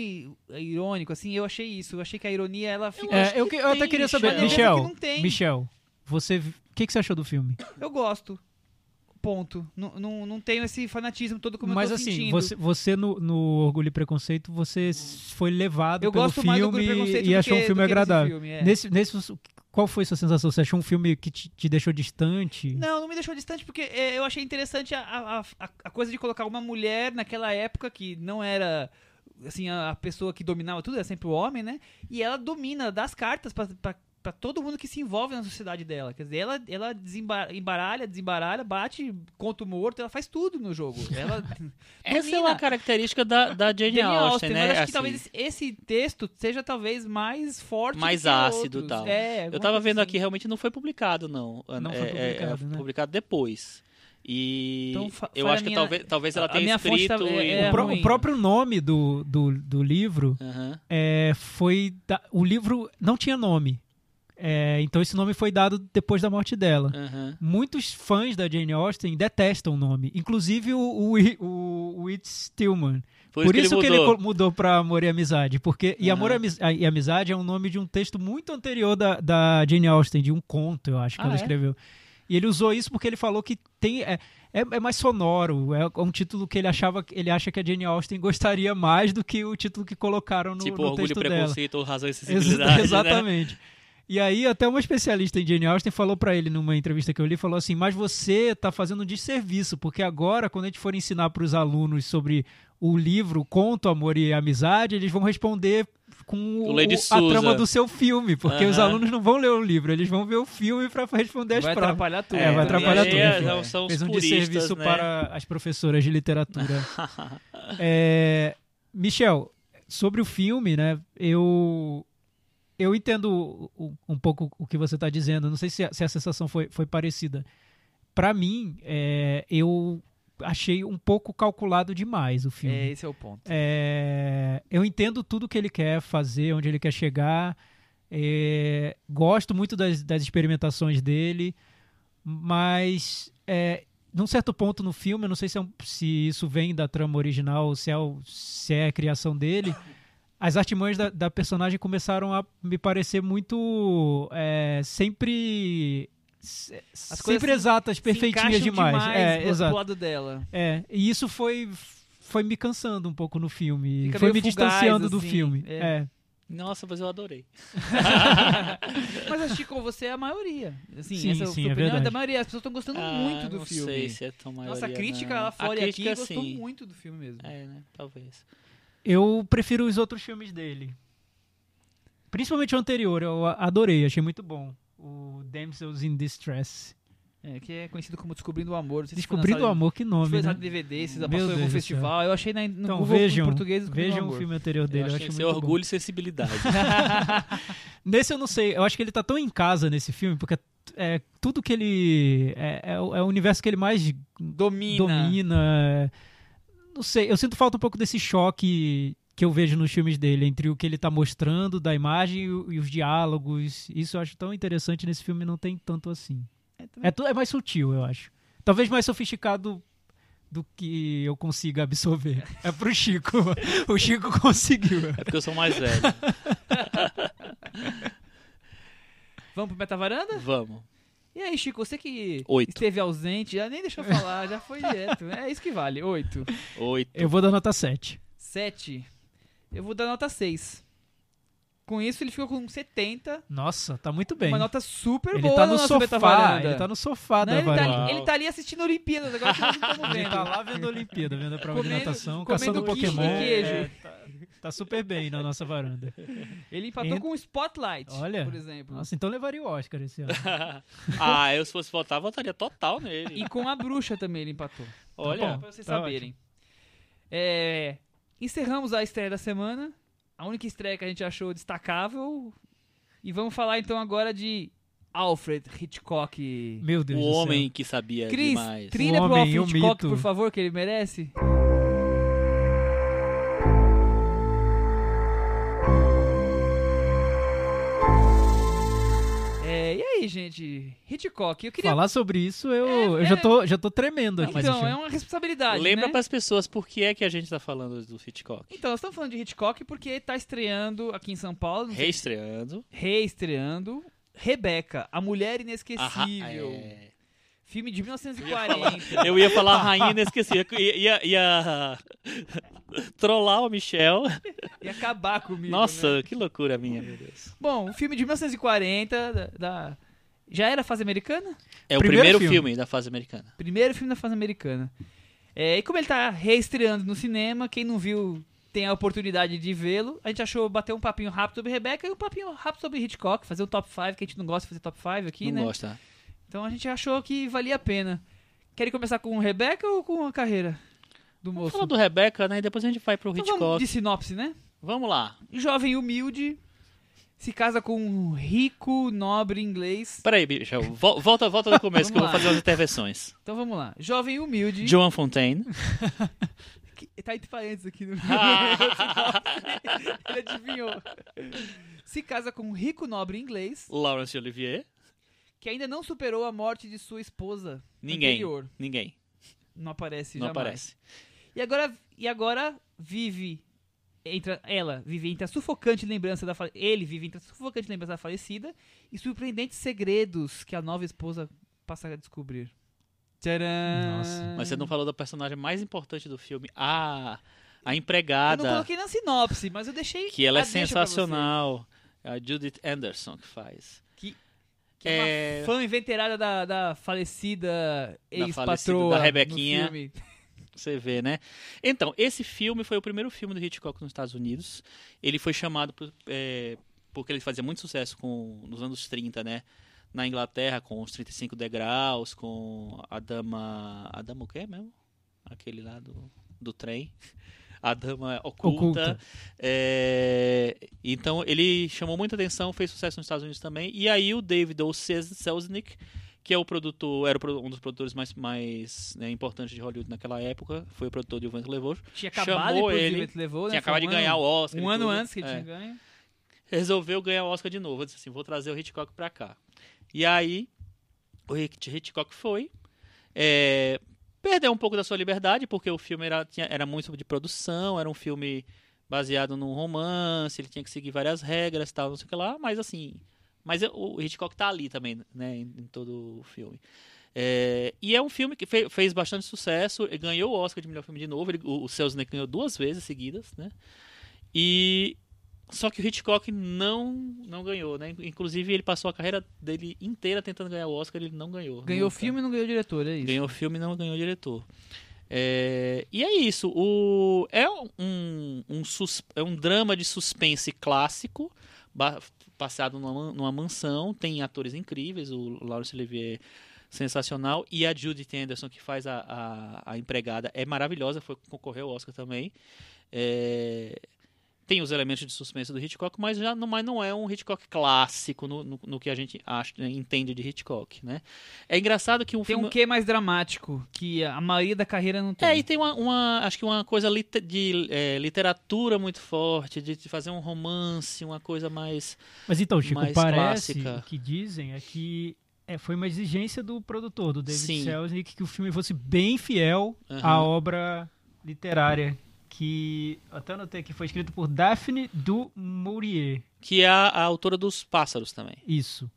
irônico, assim, eu achei isso. Eu achei que a ironia, ela fica... É, eu, que- eu até queria saber, Michel, que. Michel, você, o que, que você achou do filme? Eu gosto. Ponto. Não, não, não tenho esse fanatismo todo como Mas eu tô assim, sentindo. você, você no, no Orgulho e Preconceito, você foi levado eu pelo gosto mais do filme Orgulho e Preconceito e achou que- um filme agradável. filme, é. Nesse, nesse, qual foi sua sensação? Você achou um filme que te, te deixou distante? Não, não me deixou distante porque é, eu achei interessante a, a, a, coisa de colocar uma mulher naquela época que não era assim a, a pessoa que dominava tudo, era sempre o homem, né? E ela domina das cartas pra, pra, pra todo mundo que se envolve na sociedade dela. Quer dizer, ela, ela desemba- embaralha, desembaralha, bate, conta o morto, ela faz tudo no jogo. Ela Essa é domina. uma característica da, da Jane, Jane Austen, Austen, né? mas acho que Assim, talvez esse texto seja talvez mais forte Mais do que ácido outros. tal. É, Eu tava vendo assim. aqui, realmente não foi publicado, não. Não É- foi é- é publicado, né? publicado depois. E Então, eu acho que minha- talvez, talvez ela a tenha escrito... tá- é- é o, ruim. o próprio nome do, do, do livro é, foi. da- o livro não tinha nome. É, então esse nome foi dado depois da morte dela. Aham. Muitos fãs da Jane Austen detestam o nome, inclusive o, o, o, o Whit Stillman. Por, Por, isso, que ele mudou. mudou pra Amor e Amizade. Porque, e Aham. Amor e Amizade é um nome de um texto muito anterior da, da Jane Austen, de um conto, eu acho, que Ah, ela é? escreveu. E ele usou isso porque ele falou que tem. É, é, é mais sonoro. É um título que ele achava. Ele acha que a Jane Austen gostaria mais do que o título que colocaram no, Tipo, no orgulho, texto dela. preconceito, razão e Ex- sensibilidade, né? E aí, até uma especialista em Jane Austen falou pra ele numa entrevista que eu li, falou assim: "Mas você tá fazendo um desserviço, porque agora quando a gente for ensinar para os alunos sobre o livro Conto, Amor e Amizade, eles vão responder com O a trama do seu filme, porque os Aham. alunos não vão ler o livro, eles vão ver o filme pra responder as Vai provas. atrapalhar tudo. É, vai e atrapalhar tudo, é- enfim. são- são os Fez um puristas, desserviço né? para as professoras de literatura. É, Michel, sobre o filme, né? Eu eu entendo um pouco o que você está dizendo. Não sei se a, se a sensação foi, foi parecida. Para mim, é, eu achei um pouco calculado demais o filme. É, esse é o ponto. É, eu entendo tudo que ele quer fazer, onde ele quer chegar. É, gosto muito das, das experimentações dele, Mas, é, num certo ponto no filme, eu não sei se, é um- se isso vem da trama original ou se é, o- se é a criação dele, as artimanhas da, da personagem começaram a me parecer muito. é, sempre. se- As sempre se- exatas, Se perfeitinhas encaixam demais. é, exato. lado dela. É, e isso foi, foi me cansando um pouco no filme. Fica foi me fugaz, distanciando do assim, filme. é. É. Nossa, mas eu adorei. Mas acho que com você é a maioria. Assim, Sim, essa sim, sua é opinião verdade. da maioria. As pessoas estão gostando Ah, muito do não filme. sei se é tão maioria, Nossa, a crítica não. lá fora a e aqui crítica, gostou sim. muito do filme mesmo. É, né? Talvez. Eu prefiro os outros filmes dele. Principalmente o anterior, eu adorei, achei muito bom. O Damsels in Distress. É, que é conhecido como Descobrindo o Amor. Se foi Descobrindo o Amor, que Foi nome, né? lançado em DVD, se passou em algum festival. Eu achei na, no Então Google vejam, português vejam o o filme anterior dele, eu eu, ser muito orgulho e sensibilidade. bom. Nesse eu não sei, eu acho que ele tá tão em casa nesse filme, porque é, tudo que ele... É, é o é o universo que ele mais Domina. domina. Não sei, eu sinto falta um pouco desse choque que eu vejo nos filmes dele, entre o que ele tá mostrando da imagem e, e os diálogos. Isso eu acho tão interessante nesse filme, não tem tanto assim. É, também- É, tu- é mais sutil, eu acho. Talvez mais sofisticado do que eu consiga absorver. É pro Chico. O Chico conseguiu. é porque eu sou mais velho. Vamos pro Metavaranda? Vamos. E aí, Chico, você que Oito. esteve ausente, já nem deixou falar, já foi direto. É isso que vale. Oito. Oito. Eu vou dar nota 7. Sete. Eu vou dar nota seis. Com isso, ele ficou com 70. Nossa, tá muito bem. Uma nota super Ele boa tá no nosso sofá. Ele tá no sofá Não, da ele, tá, varanda. ali- ele tá ali assistindo Olimpíadas, agora que nós não estamos Ele vendo. tá lá vendo a Olimpíada, vendo a prova de Comendo- natação, comendo caçando Pokémon. queijo. É, tá, tá super bem na nossa varanda. Ele empatou Ent- com o Spotlight, Olha. por exemplo. Nossa, então levaria o Oscar esse ano. ah, eu se fosse votar, votaria total nele. E com a bruxa também ele empatou. Olha, bom. Pra vocês tá saberem. É, encerramos a estreia da semana. A única estreia que a gente achou destacável. E vamos falar então agora de Alfred Hitchcock. Meu Deus o do céu. homem que sabia Cris, demais. trilha O pro homem, Alfred o Hitchcock, mito. por favor, que ele merece. Aí, gente? Hitchcock, eu queria. Falar sobre isso, eu, É, eu é- já, tô, já tô tremendo aqui. então, é uma responsabilidade. Lembra né? pras pessoas por que é que a gente tá falando do Hitchcock. Então, nós estamos falando de Hitchcock porque tá estreando aqui em São Paulo, sei Reestreando. reestreando Rebeca, a mulher inesquecível. ra- é. Filme de 1940. Eu ia falar Rainha Inesquecível. Ia, ia, ia trollar o Michel. e acabar comigo. Nossa, né? que loucura minha, meu Deus. Bom, um filme de 1940 da, da- já era fase americana? É o Primeiro primeiro filme. filme. da fase americana. Primeiro filme da fase americana. É, e como ele tá reestreando no cinema, quem não viu tem a oportunidade de vê-lo. A gente achou bater um papinho rápido sobre Rebeca e um papinho rápido sobre Hitchcock, fazer um top 5, que a gente não gosta de fazer top 5 aqui, Não né? gosta. Então a gente achou que valia a pena. Querem começar com Rebeca ou com a carreira do moço? Fala do Rebeca, né? E depois a gente vai pro Então Hitchcock. vamos de sinopse, né? Vamos lá. Jovem humilde, se casa com um rico, nobre inglês. Peraí. Vol- Volta, volta do começo que eu vou fazer umas intervenções. Então vamos lá. Jovem humilde. Joan Fontaine. Tá entre parênteses aqui no Ele adivinhou. Se casa com um rico nobre inglês Laurence Olivier. que ainda não superou a morte de sua esposa Ninguém. anterior. Ninguém. Não aparece Não jamais. aparece. E agora, e agora vive entre ela vive entre a sufocante lembrança da ele vive entre a sufocante lembrança da falecida e surpreendentes segredos que a nova esposa passa a descobrir. Tcharam! Nossa. Mas você não falou da personagem mais importante do filme. A, a Eu empregada. não coloquei na sinopse, mas eu deixei Que ela é sensacional. É a Judith Anderson que faz. Que é, É- uma fã inveterada da, da falecida ex-patroa da no Rebequinha. Você vê, né? Então, esse filme foi o primeiro filme do Hitchcock nos Estados Unidos. Ele foi chamado por- é, porque ele fazia muito sucesso com, nos anos 30, né? Na Inglaterra, com os 35 degraus, com a dama. A dama o quê mesmo? Aquele lá do, do trem. A dama oculta. Oculta. É, então, ele chamou muita atenção, fez sucesso nos Estados Unidos também. E aí, o David O. Sel- Selznick, que é o produtor, era um dos produtores mais, mais né, importantes de Hollywood naquela época, foi o produtor de O Vento Levou, Tinha acabado Chamou de ele, ele, levou, né? tinha acabado um de ganhar o Oscar. Um ano tudo. antes que ele É. tinha ganho. Resolveu ganhar o Oscar de novo. Eu disse assim, vou trazer o Hitchcock pra cá. E aí, o Hitchcock foi. É, perdeu um pouco da sua liberdade, porque o filme era, tinha, era muito de produção, era um filme baseado num romance, ele tinha que seguir várias regras e tal, não sei o que lá, mas assim. Mas o Hitchcock tá ali também, né, em, em todo o filme. É, e é um filme que fe, fez bastante sucesso, ganhou o Oscar de melhor filme de novo, ele, o, o Selznick ganhou duas vezes seguidas, né? E só que o Hitchcock não não ganhou, né? Inclusive ele passou a carreira dele inteira tentando ganhar o Oscar, ele não ganhou. Ganhou nunca. filme e não ganhou diretor, é isso. Ganhou filme e não ganhou diretor. É, e é isso. O, é, um, um sus, é um drama de suspense clássico, passado numa, numa mansão. Tem atores incríveis. O Laurence Olivier sensacional. E a Judith Anderson, que faz a, a, a empregada, é maravilhosa. Foi concorreu ao Oscar também. É, tem os elementos de suspense do Hitchcock, mas já não, mas não é um Hitchcock clássico no, no, no que a gente acha, né, entende de Hitchcock, né? É engraçado que um tem filme... um quê mais dramático que a maioria da carreira não tem. É, e tem uma, uma acho que uma coisa lit de é, literatura muito forte, de, de, fazer um romance, uma coisa mais Mas então, Chico, parece clássica. que dizem é que é, foi uma exigência do produtor, do David Sim. Selznick, que o filme fosse bem fiel uhum. à obra literária que até anotei que foi escrito por Daphne du Maurier. Que é a, a autora dos Pássaros também. Isso.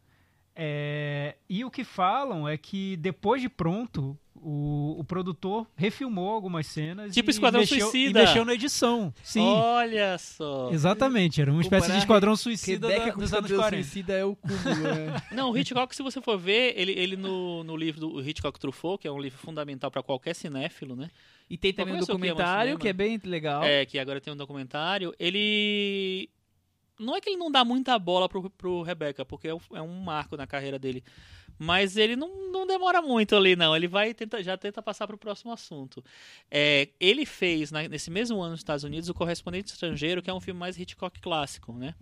É, e o que falam é que depois de pronto, o, o produtor refilmou algumas cenas. Tipo Esquadrão mexeu, Suicida. E mexeu na edição. Sim. Olha só. Exatamente, era uma espécie de Esquadrão Suicida da, dos anos 40. Suicida é o cúmulo, né? Não, o Hitchcock, se você for ver, ele, ele no, no livro do Hitchcock Truffaut, que é um livro fundamental para qualquer cinéfilo, né? E tem também um documentário que é bem legal. É, que agora tem um documentário. Ele. Não é que ele não dá muita bola pro, pro Rebecca, porque é um marco na carreira dele. Mas ele não, não demora muito ali, não. Ele vai tenta, já tenta passar para o próximo assunto. É, ele fez, na, nesse mesmo ano nos Estados Unidos, O Correspondente Estrangeiro, que é um filme mais Hitchcock clássico, né?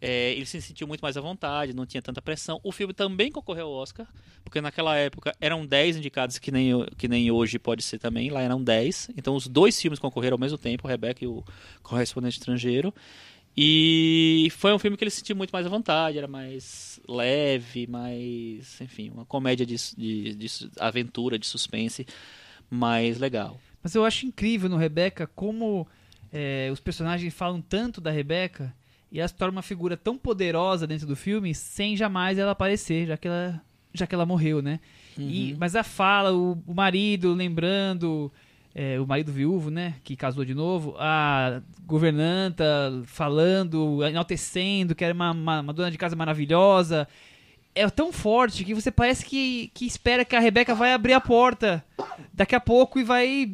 É, ele se sentiu muito mais à vontade, não tinha tanta pressão. O filme também concorreu ao Oscar, porque naquela época eram 10 indicados, que nem, que nem hoje pode ser também, lá eram 10. Então os dois filmes concorreram ao mesmo tempo, o Rebecca e o Correspondente Estrangeiro. E foi um filme que ele se sentiu muito mais à vontade, era mais leve, mais. Enfim, uma comédia de, de, de aventura, de suspense, mais legal. Mas eu acho incrível no Rebecca como é, os personagens falam tanto da Rebecca e ela se torna uma figura tão poderosa dentro do filme sem jamais ela aparecer, já que ela, já que ela morreu, né? Uhum. E, mas a fala, o, o marido lembrando, é, o marido viúvo, né? Que casou de novo, a governanta falando, enaltecendo que era uma, uma, uma dona de casa maravilhosa. É tão forte que você parece que, que espera que a Rebeca vai abrir a porta daqui a pouco e vai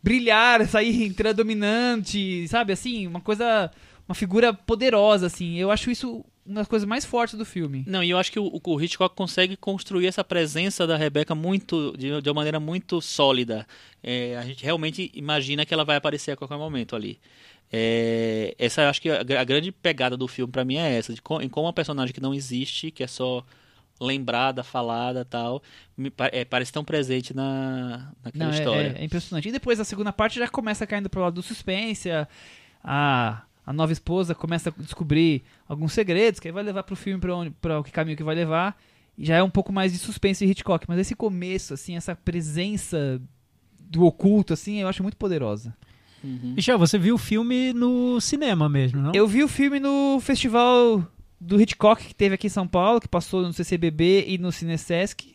brilhar, sair entrar dominante, sabe? Assim, uma coisa uma figura poderosa, assim. Eu acho isso uma das coisas mais fortes do filme. Não, e eu acho que o, o Hitchcock consegue construir essa presença da Rebecca muito de, de uma maneira muito sólida. É, a gente realmente imagina que ela vai aparecer a qualquer momento ali. É, essa acho que a, a, grande pegada do filme para mim é essa, de com, em como uma personagem que não existe, que é só lembrada, falada tal, me, é, parece tão presente na, naquela não, é, história. É, é, impressionante. E depois a segunda parte já começa caindo pro lado do suspense, a, a a nova esposa começa a descobrir alguns segredos, que aí vai levar pro filme para onde para que caminho que vai levar. E já é um pouco mais de suspense e Hitchcock, mas esse começo assim, essa presença do oculto assim, eu acho muito poderosa. Uhum. Michel, você viu o filme no cinema mesmo, não? Eu vi o filme no festival do Hitchcock que teve aqui em São Paulo, que passou no CCBB e no Cinesesc.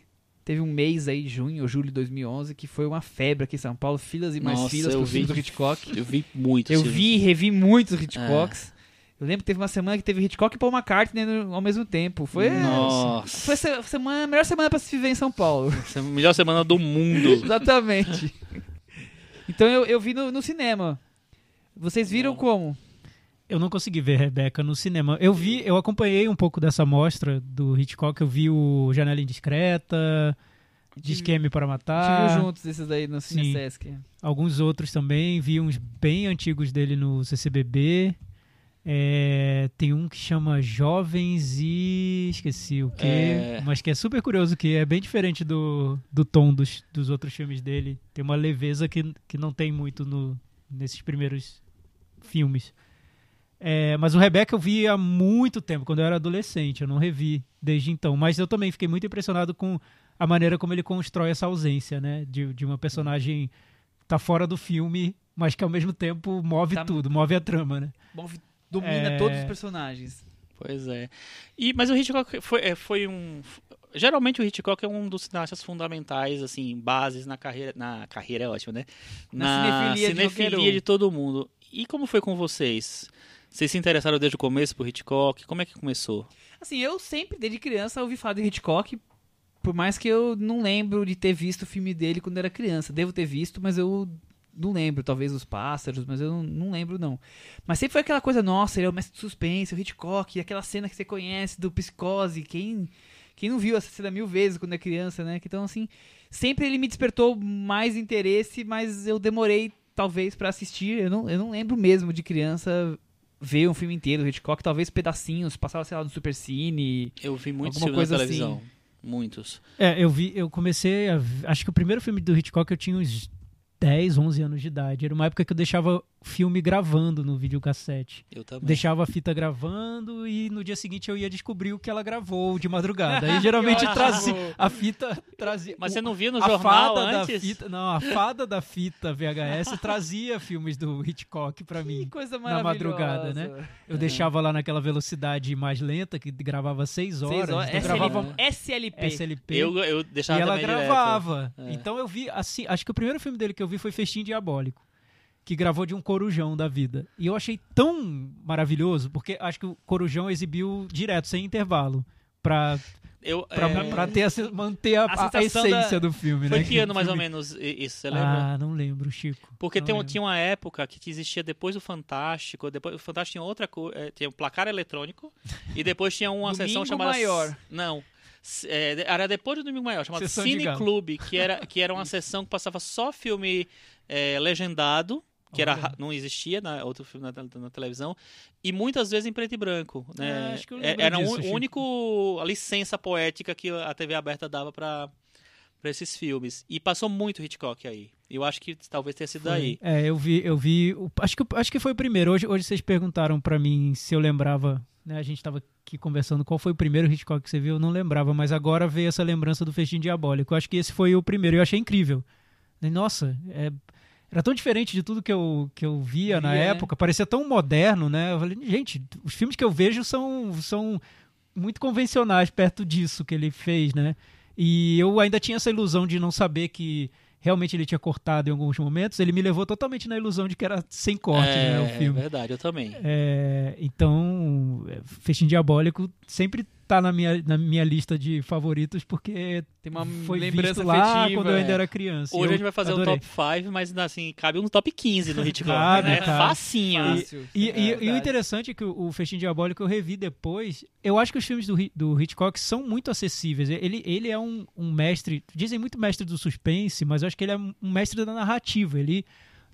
Teve um mês aí, junho ou julho de 2011, que foi uma febre aqui em São Paulo, filas e mais Nossa, filas pro filme do Hitchcock. Eu vi muito. Eu vi e revi muitos Hitchcocks. É. Eu lembro que teve uma semana que teve Hitchcock e Paul McCartney ao mesmo tempo. Foi, Nossa. foi a, semana, a melhor semana para se viver em São Paulo. Essa é a melhor semana do mundo. Exatamente. Então eu, eu vi no, no cinema. Vocês viram Bom. como? Eu não consegui ver Rebeca no cinema. Eu vi, eu acompanhei um pouco dessa mostra do Hitchcock. Eu vi o Janela Indiscreta, de Esquema para Matar. Viu juntos esses daí no Cine Sesc. Alguns outros também. Vi uns bem antigos dele no CCBB. É, tem um que chama Jovens e. esqueci o que. É... Mas que é super curioso, que é bem diferente do, do tom dos, dos outros filmes dele. Tem uma leveza que, que não tem muito no, nesses primeiros filmes. É, mas o Rebecca eu vi há muito tempo, quando eu era adolescente. Eu não revi desde então. Mas eu também fiquei muito impressionado com a maneira como ele constrói essa ausência, né? De, de uma personagem tá fora do filme, mas que ao mesmo tempo move Tá- tudo, move a trama, né? Move- domina É. todos os personagens. Pois é. E, mas o Hitchcock foi, é, foi um. Geralmente o Hitchcock é um dos cineastas fundamentais, assim, bases na carreira. Na carreira é ótimo, né? Na cinefilia de qualquer um. de todo mundo. E como foi com vocês? Vocês se interessaram desde o começo por Hitchcock? Como é que começou? Assim, eu sempre, desde criança, ouvi falar de Hitchcock, por mais que eu não lembro de ter visto o filme dele quando era criança. Devo ter visto, mas eu não lembro. Talvez os pássaros, mas eu não, não lembro, não. Mas sempre foi aquela coisa, nossa, ele é o mestre de suspense, o Hitchcock, aquela cena que você conhece do Psicose. Quem, quem não viu essa cena mil vezes quando é criança, né? Então, assim, sempre ele me despertou mais interesse, mas eu demorei, talvez, pra assistir. Eu não, eu não lembro mesmo de criança ver um filme inteiro do Hitchcock, talvez pedacinhos, passava, sei lá, no Super Cine. Eu vi muitos filmes na coisa assim. televisão. Muitos. É, eu vi, eu comecei a, acho que o primeiro filme do Hitchcock eu tinha uns 10, 11 anos de idade. Era uma época que eu deixava filme gravando no videocassete. Eu também. Deixava a fita gravando e no dia seguinte eu ia descobrir o que ela gravou de madrugada. Aí geralmente trazia a fita trazia Mas o- você não via no jornal antes? fita, não, a fada da fita VHS trazia filmes do Hitchcock pra Que mim. coisa na maravilhosa. madrugada, né? Eu deixava lá naquela velocidade mais lenta que gravava 6 horas, Seis horas. então SL- gravava SLP. SLP. Eu, eu deixava E ela gravava. É. Então eu vi, assim, acho que o primeiro filme dele que eu vi foi Festim Diabólico, que gravou de um corujão da vida. E eu achei tão maravilhoso, porque acho que o corujão exibiu direto, sem intervalo, pra, Eu, pra, é, pra ter essa- manter a, a a essência da- do filme, Foi né? que ano mais ou menos isso, você lembra? Ah, não lembro, Chico. Porque tem, lembro. tinha uma época que existia depois do Fantástico, depois o Fantástico tinha outra coisa, tinha um placar eletrônico e depois tinha uma sessão chamada Maior. Não. É, era depois do Domingo Maior, de Cine. Clube, que era que era uma sessão que passava só filme é, legendado, que era Olha. não existia na outro filme na, tel- na televisão e muitas vezes em preto e branco, né? É, acho que eu É, era disso, o Chico. único a licença poética que a TV aberta dava para para esses filmes. E passou muito Hitchcock aí. Eu acho que talvez tenha sido daí. É, eu vi, eu vi. acho, que, acho que foi o primeiro. Hoje, hoje vocês perguntaram pra mim se eu lembrava. Né, a gente tava aqui conversando qual foi o primeiro Hitchcock que você viu, eu não lembrava, mas agora veio essa lembrança do Festim Diabólico. Eu acho que esse foi o primeiro. Eu achei incrível. Falei, Nossa, é- era tão diferente de tudo que eu, que eu via, na né? época, parecia tão moderno, né? Eu falei, gente, os filmes que eu vejo são, são muito convencionais perto disso que ele fez, né? E eu ainda tinha essa ilusão de não saber que realmente ele tinha cortado em alguns momentos. Ele me levou totalmente na ilusão de que era sem corte, é, né? O é filme. verdade, eu também. É, então, é, Festim Diabólico sempre tá na minha, na minha lista de favoritos, porque Tem uma foi lembrança visto lá afetiva, quando eu ainda é. era criança. Hoje Eu a gente vai fazer adorei. um top 5, mas assim, cabe um top 15 no Hitchcock, Cabe, né? cabe. Facinho. Fácil. E, e- É e o verdade. interessante é que o, o Festim Diabólico eu revi depois. Eu acho que os filmes do, do Hitchcock são muito acessíveis. Ele, ele é um, um mestre. Dizem muito mestre do suspense, mas eu acho que ele é um mestre da narrativa. Ele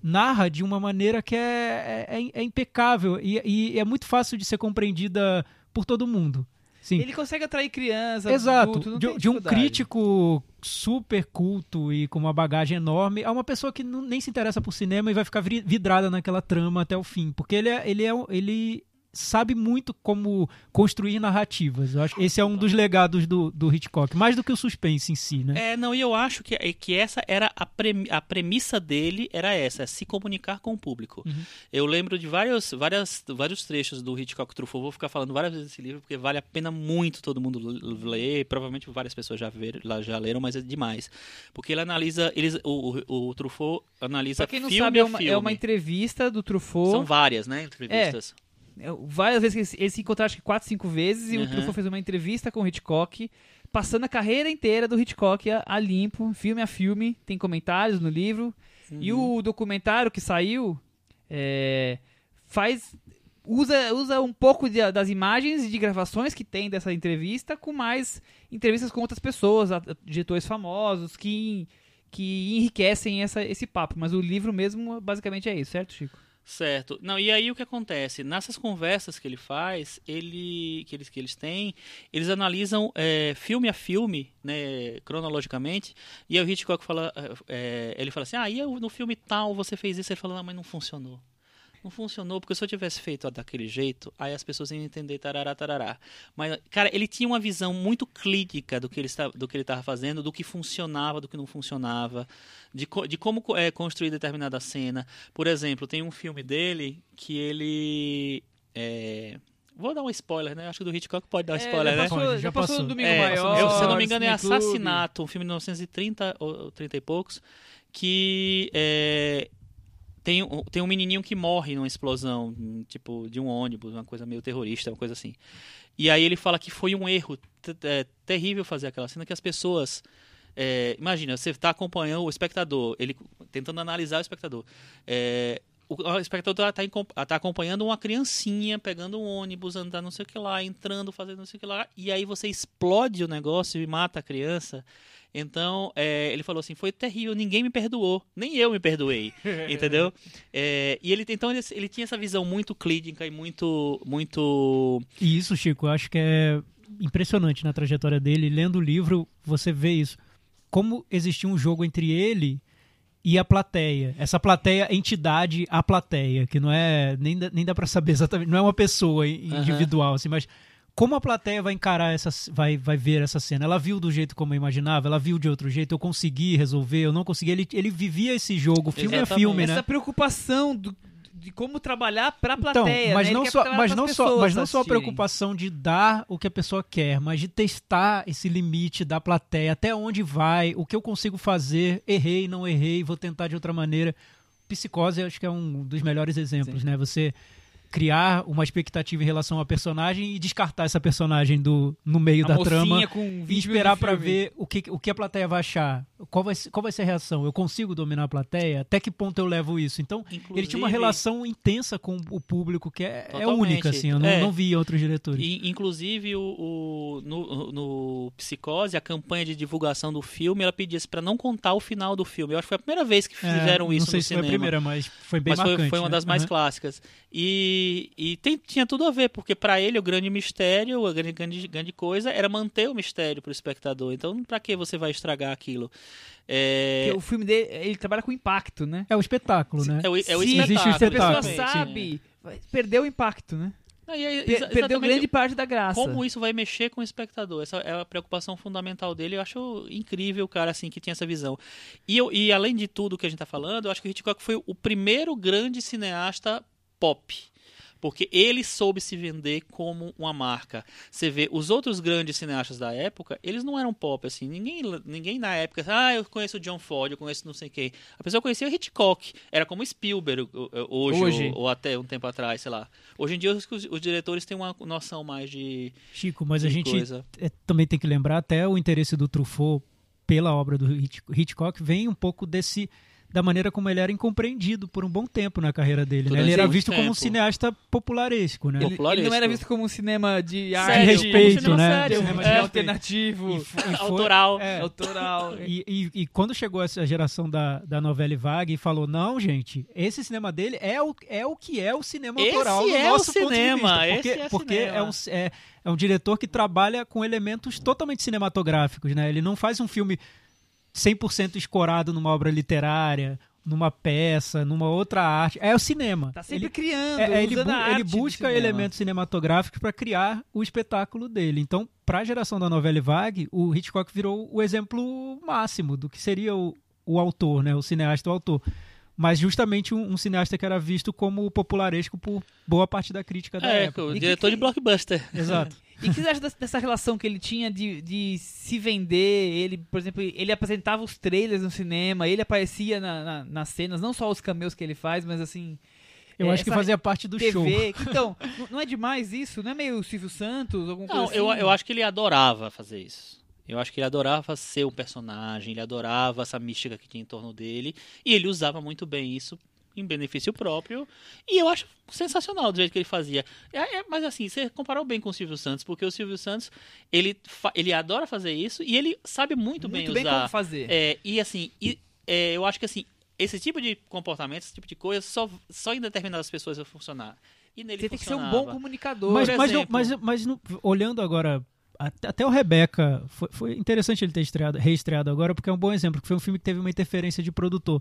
narra de uma maneira que é, é, é impecável e, e é muito fácil de ser compreendida por todo mundo. Sim. Ele consegue atrair criança, Exato. adulto, de, de um crítico super culto e com uma bagagem enorme a uma pessoa que não- nem se interessa por cinema e vai ficar vidrada naquela trama até o fim. Porque ele, é, ele, é, um- ele sabe muito como construir narrativas. Eu acho que esse é um dos legados do, do Hitchcock, mais do que o suspense em si, né? É, não, e eu acho que, que essa era a, premi- a premissa dele, era essa, é se comunicar com o público. Uhum. Eu lembro de vários, várias, vários trechos do Hitchcock Truffaut, vou ficar falando várias vezes desse livro, porque vale a pena muito todo mundo ler, provavelmente várias pessoas já, ver, já leram, mas é demais. Porque ele analisa, eles, o, o, o Truffaut analisa Pra quem não filme sabe, é uma, é uma entrevista do Truffaut. São várias, né, entrevistas. É, Várias vezes eles, se encontraram, acho que quatro, cinco vezes, e Uhum. o Truffaut fez uma entrevista com o Hitchcock, passando a carreira inteira do Hitchcock a, a limpo, filme a filme, tem comentários no livro. E Uhum. o documentário que saiu é, faz. Usa, usa um pouco de- das imagens e de gravações que tem dessa entrevista, com mais entrevistas com outras pessoas, diretores famosos, que, que enriquecem essa, esse papo. Mas o livro mesmo, basicamente, é isso, certo, Chico? Certo. Não, e aí o que acontece? Nessas conversas que ele faz, ele, que, eles, que eles têm, eles analisam é, filme a filme, né, cronologicamente, e aí o Hitchcock fala, é, ele fala assim, ah, e no filme tal você fez isso, ele fala, não, mas não funcionou. Não funcionou, porque se eu tivesse feito daquele jeito, aí as pessoas iam entender tarará, tarará. Mas, cara, ele tinha uma visão muito clínica do que ele estava, do que ele estava fazendo, do que funcionava, do que não funcionava, de, co- de como é, construir determinada cena. Por exemplo, tem um filme dele que ele. é, Vou dar um spoiler, né? Acho que do Hitchcock pode dar um É, spoiler, já né? passou, Pode, já já passou passou. no Domingo É, Maior. eu, se eu não me engano, é. Assassinato, um filme de 1930 ou ou 30 e poucos, que é, tem, um- tem um menininho que morre numa explosão, hum, tipo, de um ônibus, uma coisa meio terrorista, uma coisa assim. E aí ele fala que foi um erro é, terrível fazer aquela cena, que as pessoas... é, imagina, você está acompanhando o espectador, ele tentando analisar o espectador. É, o, espectador está tá acompanhando uma criancinha pegando um ônibus, andando não sei o que lá, entrando, fazendo não sei o que lá, e aí você explode o negócio e mata a criança. Então, é, ele falou assim, foi terrível, ninguém me perdoou, nem eu me perdoei, entendeu? É, e ele, então, ele, ele tinha essa visão muito clínica e muito, muito... E isso, Chico, eu acho que é impressionante na trajetória dele. Lendo o livro, você vê isso. Como existia um jogo entre ele e a plateia. Essa plateia, entidade, a plateia, que não é. Nem dá, nem dá pra saber exatamente. Não é uma pessoa individual, assim, mas. Como a plateia vai encarar essa. Vai, vai ver essa cena? Ela viu do jeito como eu imaginava? Ela viu de outro jeito? Eu consegui resolver? Eu não consegui? Ele, ele vivia esse jogo. Filme é Exatamente. filme, né? Essa preocupação do- de como trabalhar pra Então, plateia. mas né? Não só, mas não só, mas não só a preocupação de dar o que a pessoa quer, mas de testar esse limite da plateia, até onde vai, o que eu consigo fazer, errei, não errei, vou tentar de outra maneira. Psicose, eu acho que é um dos melhores exemplos, né? Você criar uma expectativa em relação a personagem e descartar essa personagem do no meio A da trama com 20 e esperar filme. ver o que, o que a plateia vai achar. Qual vai, ser- qual vai ser a reação? Eu consigo dominar a plateia? Até que ponto eu levo isso? Então, ele tinha uma Inclusive- relação intensa com o público que é, é única, assim. Eu não, É. não vi outros diretores. E, inclusive, o, o- no, no Psicose, a campanha de divulgação do filme, ela pedia para não contar o final do filme. Eu acho que foi a primeira vez que É, fizeram isso Não sei no se cinema. foi a primeira, mas foi bem mas foi, marcante. foi uma né? das mais Aham. clássicas. E, e tem- tinha tudo a ver, porque para ele o grande mistério, a grande, grande, grande coisa era manter o mistério pro espectador. Então, para que você vai estragar aquilo? É, Porque o filme dele, ele trabalha com impacto, né? É o espetáculo, né? é o, é o Se espetáculo. existe o A pessoa espetáculo, exatamente. sabe, vai- perdeu o impacto, né? Não, e aí, Per- perdeu grande parte da graça. Como isso vai mexer com o espectador? Essa é a preocupação fundamental dele. Eu acho incrível o cara assim que tinha essa visão. E, eu- e além de tudo que a gente está falando, eu acho que o Hitchcock foi o primeiro grande cineasta pop. Porque ele soube se vender como uma marca. Você vê, os outros grandes cineastas da época, eles não eram pop, assim. Ninguém, ninguém na época, ah, eu conheço o John Ford, eu conheço não sei quem. A pessoa conhecia o Hitchcock. Era como Spielberg hoje, Hoje. Ou, ou até um tempo atrás, sei lá. Hoje em dia, os, os diretores têm uma noção mais de, Chico, mas a de gente coisa. é, também tem que lembrar até o interesse do Truffaut pela obra do Hitch- Hitchcock vem um pouco desse da maneira como ele era incompreendido por um bom tempo na carreira dele. né? Ele era visto como um tempo. cineasta popularesco, né? Ele, Popularesco. ele não era visto como um cinema de arte, como respeito, cinema né? sério. cinema de É. alternativo, E e foi- Autoral. é, autoral. E, e- e quando chegou essa geração da, da novela Vague e falou, não, gente, esse cinema dele é o, é o que é o cinema Esse autoral no é o nosso ponto de cinema, vista. Porque, esse é porque cinema. é, um, é, é um diretor que trabalha com elementos totalmente cinematográficos, né? Ele não faz um filme 100% escorado numa obra literária, numa peça, numa outra arte. É o cinema. Tá sempre ele, criando, é, é, ele, usando bu- a ele busca cinema. elementos cinematográficos para criar o espetáculo dele. Então, para a geração da novela Vague, o Hitchcock virou o exemplo máximo do que seria o, o autor, né? o cineasta, o autor. Mas justamente um, um cineasta que era visto como popularesco por boa parte da crítica da É, época. o E que diretor que- de blockbuster. Exato. E o que você acha dessa- relação que ele tinha de, de se vender? Ele, por exemplo, ele apresentava os trailers no cinema, ele aparecia na- na- nas cenas, não só os cameos que ele faz, mas assim. Eu é, acho que fazia parte do TV. show. Então, não é demais isso? Não é meio Silvio Santos? Alguma Não, coisa eu, assim? eu acho que ele adorava fazer isso. Eu acho que ele adorava ser um personagem, ele adorava essa mística que tinha em torno dele, e ele usava muito bem isso em benefício próprio, e eu acho sensacional do jeito que ele fazia. É, é- mas assim, você comparou bem com o Silvio Santos, porque o Silvio Santos, ele, fa- ele adora fazer isso, e ele sabe muito, Muito bem bem usar. como fazer. É, e assim, e, é, eu acho que assim, esse tipo de comportamento, esse tipo de coisa, só, só em determinadas pessoas vai funcionar. E nele Você tem que ser um bom comunicador. Mas, mas, mas, mas não- olhando agora, até, até o Rebeca, foi, foi interessante ele ter estreado, reestreado agora, porque é um bom exemplo, que foi um filme que teve uma interferência de produtor.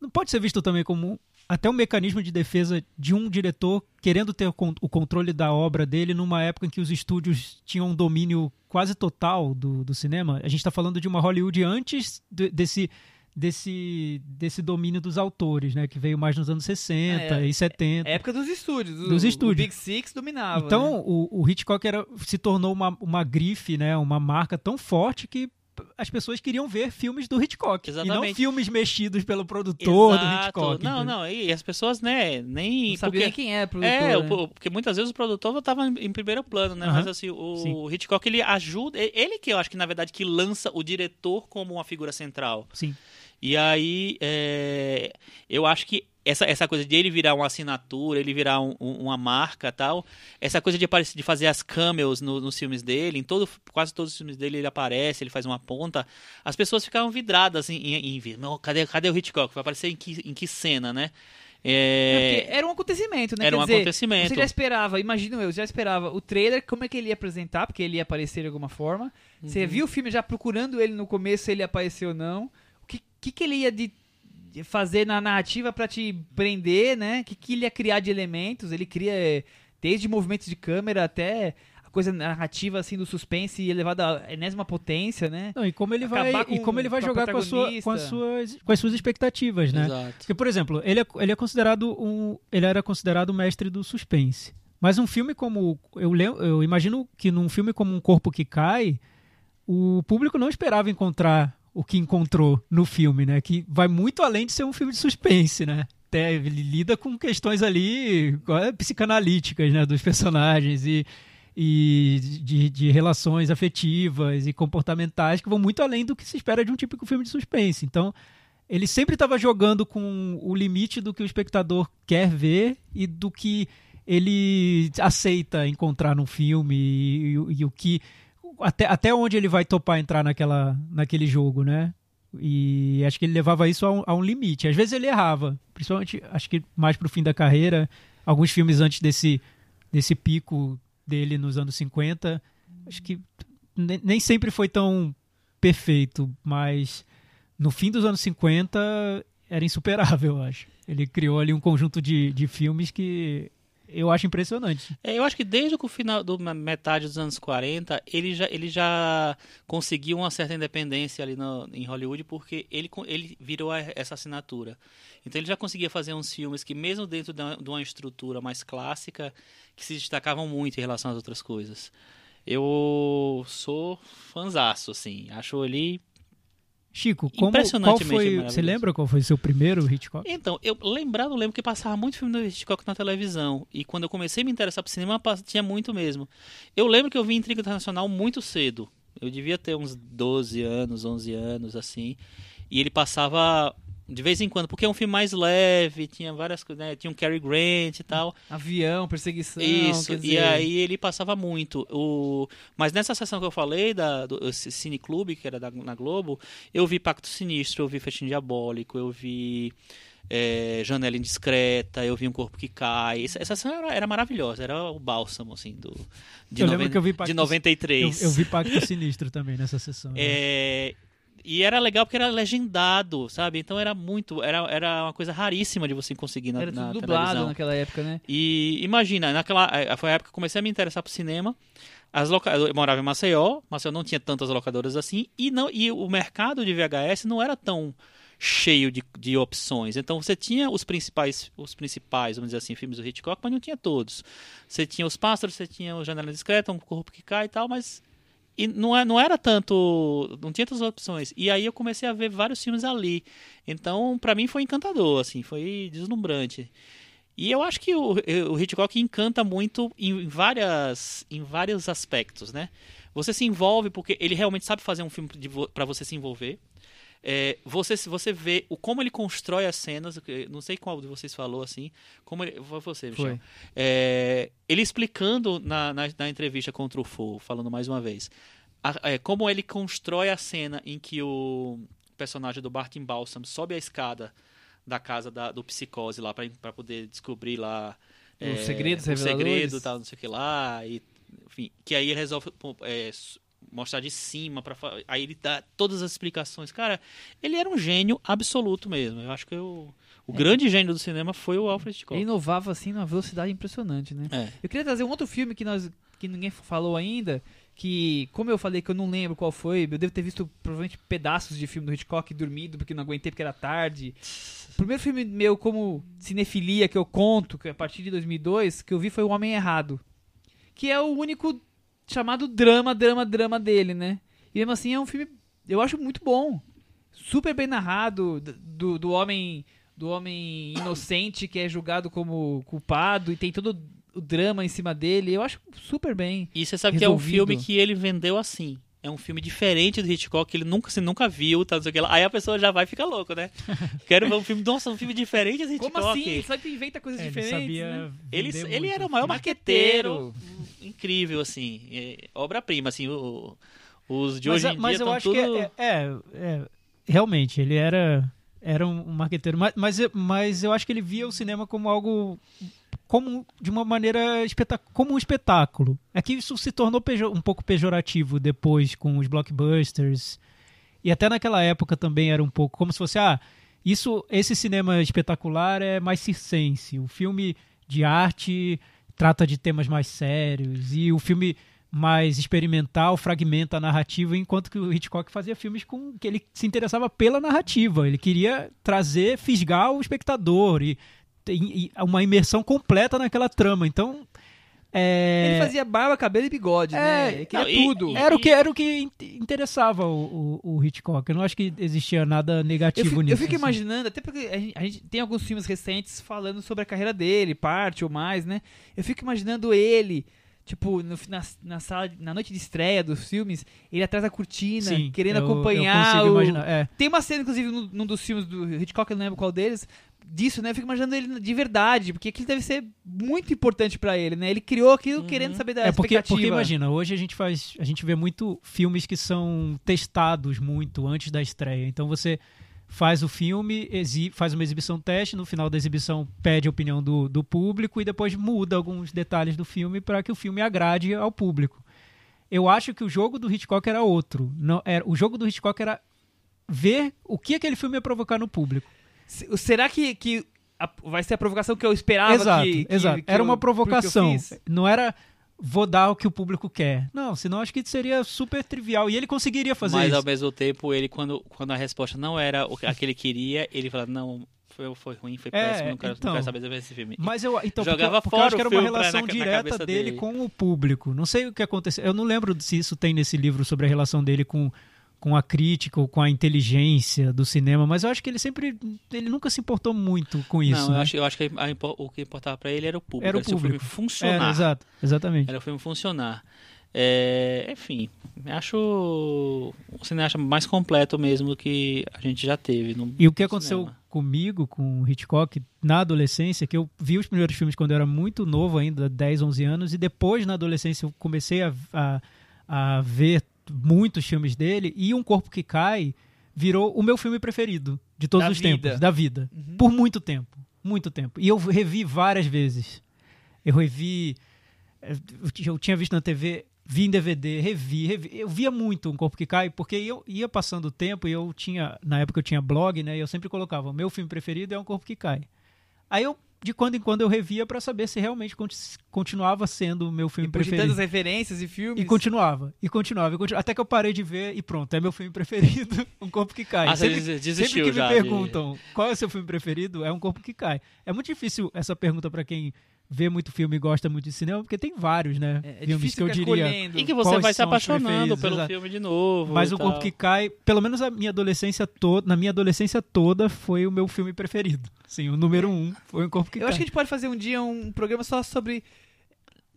Não pode ser visto também como até um mecanismo de defesa de um diretor querendo ter o, con- o controle da obra dele numa época em que os estúdios tinham um domínio quase total do, do cinema. A gente está falando de uma Hollywood antes de- desse, desse, desse domínio dos autores, né? Que veio mais nos anos 60 É, e 70. É época dos estúdios. o- Dos o estúdios. Big Six dominava. Então, né? o, o Hitchcock era, se tornou uma, uma grife, né? Uma marca tão forte que as pessoas queriam ver filmes do Hitchcock. E não Exatamente. filmes mexidos pelo produtor do Exato. Hitchcock. Não, entendeu? não, e as pessoas, né, nem... não sabia porque- quem é produtor. É, o- né? o- porque muitas vezes o produtor estava em primeiro plano, né? Mas assim, o Sim. Hitchcock ele ajuda, ele que eu acho que na verdade que lança o diretor como uma figura central. Sim. E aí, é, eu acho que essa, essa coisa de ele virar uma assinatura, ele virar um- um- uma marca tal, essa coisa de, aparecer, de fazer as cameos no- nos filmes dele, em todo, quase todos os filmes dele ele aparece, ele faz uma ponta, as pessoas ficavam vidradas em, em, em ver, "Não, cadê, cadê o Hitchcock? Vai aparecer em que, em que cena, né? É, É, porque era um acontecimento, né? era Quer um dizer, acontecimento. Você já esperava, imagino eu, já esperava o trailer, como é que ele ia apresentar, porque ele ia aparecer de alguma forma. Você Uhum. viu o filme já procurando ele no começo, se ele ia aparecer ou não. O que, que, que ele ia de fazer na narrativa pra te prender, né? O que, que ele ia criar de elementos? Ele cria eh, desde movimentos de câmera até a coisa narrativa assim do suspense elevada à enésima potência, né? Não, e como ele vai, Acabar e com- como ele vai com jogar com, a sua, com, as suas, com as suas expectativas, né? Exato. Porque, por exemplo, ele é, ele é considerado um. Ele era considerado o mestre do suspense. Mas um filme como. Eu, lem- eu imagino que num filme como Um Corpo que Cai, o público não esperava encontrar o que encontrou no filme, né? Que vai muito além de ser um filme de suspense, né? Até ele lida com questões ali é, psicanalíticas, né? Dos personagens e, e de, de relações afetivas e comportamentais que vão muito além do que se espera de um típico filme de suspense. Então, ele sempre estava jogando com o limite do que o espectador quer ver e do que ele aceita encontrar num filme e, e- e o que até, até onde ele vai topar entrar naquela, naquele jogo, né? E acho que ele levava isso a um, a um limite. Às vezes ele errava, principalmente acho que mais pro fim da carreira, alguns filmes antes desse desse pico dele nos anos 50, acho que ne- nem sempre foi tão perfeito, mas no fim dos anos 50 era insuperável, eu acho. Ele criou ali um conjunto de, de filmes que eu acho impressionante. É, eu acho que desde o final do metade dos anos 40, ele já, ele já conseguiu uma certa independência ali no, em Hollywood, porque ele, ele virou essa assinatura. Então ele já conseguia fazer uns filmes que, mesmo dentro de uma estrutura mais clássica, que se destacavam muito em relação às outras coisas. Eu sou fanzaço, assim. Acho ele Chico, como, qual foi, você lembra qual foi o seu primeiro Hitchcock? Então, eu lembrar, não lembro que passava muito filme do Hitchcock na televisão. E quando eu comecei a me interessar por cinema, tinha muito mesmo. Eu lembro que eu vi Intriga Internacional muito cedo. Eu devia ter uns 12 anos, 11 anos, assim. E ele passava de vez em quando, porque é um filme mais leve, tinha várias coisas, né? Tinha um Cary Grant e tal. Avião, perseguição. Isso, e aí ele passava muito. O... Mas nessa sessão que eu falei, da, do Cine Clube, que era da, na Globo, eu vi Pacto Sinistro, eu vi Festim Diabólico, eu vi é, Janela Indiscreta, eu vi Um Corpo que Cai. Essa, essa sessão era, era maravilhosa, era o bálsamo, assim, do, de, Eu lembro noven- que eu vi de Pacto- 93. Eu, eu vi Pacto Sinistro também nessa sessão. né? E era legal porque era legendado, sabe? Então era muito. Era, era uma coisa raríssima de você conseguir na, Era na tudo dublado televisão. naquela época, né? E imagina, naquela eh, foi a época que eu comecei a me interessar por cinema. As loca... Eu morava em Maceió, Maceió não tinha tantas locadoras assim, e, não, e o mercado de VHS não era tão cheio de, de opções. Então você tinha os principais, os principais, vamos dizer assim, filmes do Hitchcock, mas não tinha todos. Você tinha Os Pássaros, você tinha o Janela Discreta, Um Corpo que Cai e tal, mas e não, é- não era tanto. Não tinha tantas opções. E aí eu comecei a ver vários filmes ali. Então, pra mim foi encantador, assim, foi deslumbrante. E eu acho que o, o Hitchcock encanta muito em várias em vários aspectos, né? Você se envolve porque ele realmente sabe fazer um filme para você se envolver. É, você você vê o como ele constrói as cenas. Não sei qual de vocês falou assim. Como ele, foi você, Michel. É, ele explicando na, na, na entrevista com o Truffaut, falando mais uma vez, a- é, como ele constrói a cena em que o personagem do Martin Balsam sobe a escada da casa da- do psicose lá para poder descobrir lá Os segredos o segredo tal não sei o que lá e enfim que aí ele resolve é, mostrar de cima para aí ele dá todas as explicações cara ele era um gênio absoluto mesmo eu acho que eu, O grande gênio do cinema foi o Alfred Hitchcock. Ele inovava assim numa velocidade impressionante, né? É. Eu queria trazer um outro filme que nós que ninguém falou ainda, que como eu falei que eu não lembro qual foi, eu devo ter visto provavelmente pedaços de filme do Hitchcock dormido porque não aguentei porque era tarde. O primeiro filme meu como cinefilia que eu conto, que é a partir de 2002, que eu vi foi O Homem Errado, que é o único chamado drama, drama, drama dele, né? E mesmo assim é um filme eu acho muito bom, super bem narrado do, do homem do homem inocente que é julgado como culpado e tem todo o drama em cima dele. Eu acho super bem. E você sabe que é um Resolvido. filme que ele vendeu assim. É um filme diferente do Hitchcock, que ele nunca, você nunca viu, tá, não sei o que lá. Aí a pessoa já vai e fica louco, né? Quero ver um filme, nossa, um filme diferente do Hitchcock. Como assim? Ele sempre inventa coisas É, ele diferentes. sabia né? Ele, vender ele muito era o maior marqueteiro. Incrível, assim. É, Obra-prima, assim. o- os de mas, hoje em mas dia eu estão acho tudo... que é, é, é, realmente ele era era um marqueteiro, mas, mas, eu- mas eu acho que ele via o cinema como algo como de uma maneira como um espetáculo. É que isso se tornou um pouco pejorativo depois com os blockbusters e até naquela época também era um pouco como se fosse ah isso esse cinema espetacular é mais circense. O filme de arte trata de temas mais sérios e o filme mais experimental fragmenta a narrativa, enquanto que o Hitchcock fazia filmes com que ele se interessava pela narrativa. Ele queria trazer, fisgar o espectador e, e- e uma imersão completa naquela trama. Então, é, Ele fazia barba, cabelo e bigode, É, né? Ele queria não, e- tudo. e- era o que era o que in- interessava o, o- o Hitchcock. Eu não acho que existia nada Eu negativo fico, nisso. eu fico assim. imaginando, até porque a gente, a gente tem alguns filmes recentes falando sobre a carreira dele, parte ou mais, né? Eu fico imaginando ele, tipo, no- na, na sala, na noite de estreia dos filmes, ele atrás da cortina, Sim, querendo eu- eu acompanhar consigo o... imaginar, é. Tem uma cena, inclusive, num, num dos filmes do Hitchcock, eu não lembro qual deles, disso, né? Eu fico imaginando ele de verdade, porque aquilo deve ser muito importante pra ele, né? Ele criou aquilo Uhum. querendo saber da É porque, expectativa. porque imagina, hoje a gente faz, a gente vê muito filmes que são testados muito antes da estreia. Então você faz o filme, faz uma exibição teste, no final da exibição pede a opinião do, do público e depois muda alguns detalhes do filme para que o filme agrade ao público. Eu acho que o jogo do Hitchcock era outro. Não, era, o jogo do Hitchcock era ver o que aquele filme ia provocar no público. Se- Será que, que a- vai ser a provocação que eu esperava exato, que, que- exato. que era eu- uma porque eu provocação. Não era vou dar o que o público quer. Não, senão acho que seria super trivial. E ele conseguiria fazer Mas isso. ao mesmo tempo, ele, quando, quando a resposta não era o que a que ele queria, ele fala, não, foi, foi ruim, foi É, péssimo, não quero, então. não quero saber sobre esse filme. Mas eu, então, porque, Jogava porque eu fora acho que era uma pra- relação na- na direta cabeça dele, dele. com o público. Não sei o que aconteceu. Eu não lembro se isso tem nesse livro sobre a relação dele com, com a crítica ou com a inteligência do cinema, mas eu acho que ele sempre. Ele nunca se importou muito com isso. não, né? eu acho, eu acho que a impo- o que importava pra ele era o público. Era o se o filme público. funcionar. Era, exato, exatamente. Era o filme funcionar. É, enfim, acho o cineasta mais completo mesmo do que a gente já teve. No, E o que aconteceu cinema. comigo, com o Hitchcock, na adolescência, que eu vi os primeiros filmes quando eu era muito novo ainda, 10, 11 anos, e depois, na adolescência, eu comecei a, a, a ver muitos filmes dele, e Um Corpo que Cai virou o meu filme preferido de todos Da os vida. tempos, da vida. Uhum. Por muito tempo. Muito tempo. E eu revi várias vezes. Eu revi. eh, Eu ti- eu tinha visto na TV, vi em DVD, revi, revi. Eu via muito Um Corpo que Cai, porque eu ia passando o tempo e eu tinha. Na época eu tinha blog, né? E eu sempre colocava: o meu filme preferido é Um Corpo que Cai. Aí eu, de quando em quando, eu revia pra saber se realmente conti- continuava sendo o meu filme Depois de preferido. tantas referências e filmes. E continuava, e continuava, e continuava, até que eu parei de ver e pronto, é meu filme preferido, Um Corpo que Cai. Ah, você sempre, desistiu sempre que me já de- perguntam qual é o seu filme preferido, é Um Corpo que Cai. É muito difícil essa pergunta pra quem vê muito filme e gosta muito de cinema, porque tem vários, né? É, é filmes que eu diria. E que você vai se apaixonando pelo exato. filme de novo. Mas e O Corpo tal. que Cai, pelo menos a minha adolescência toda, na minha adolescência toda, foi o meu filme preferido. Sim, o número um foi O Corpo que Eu Cai. acho que a gente pode fazer um dia um programa só sobre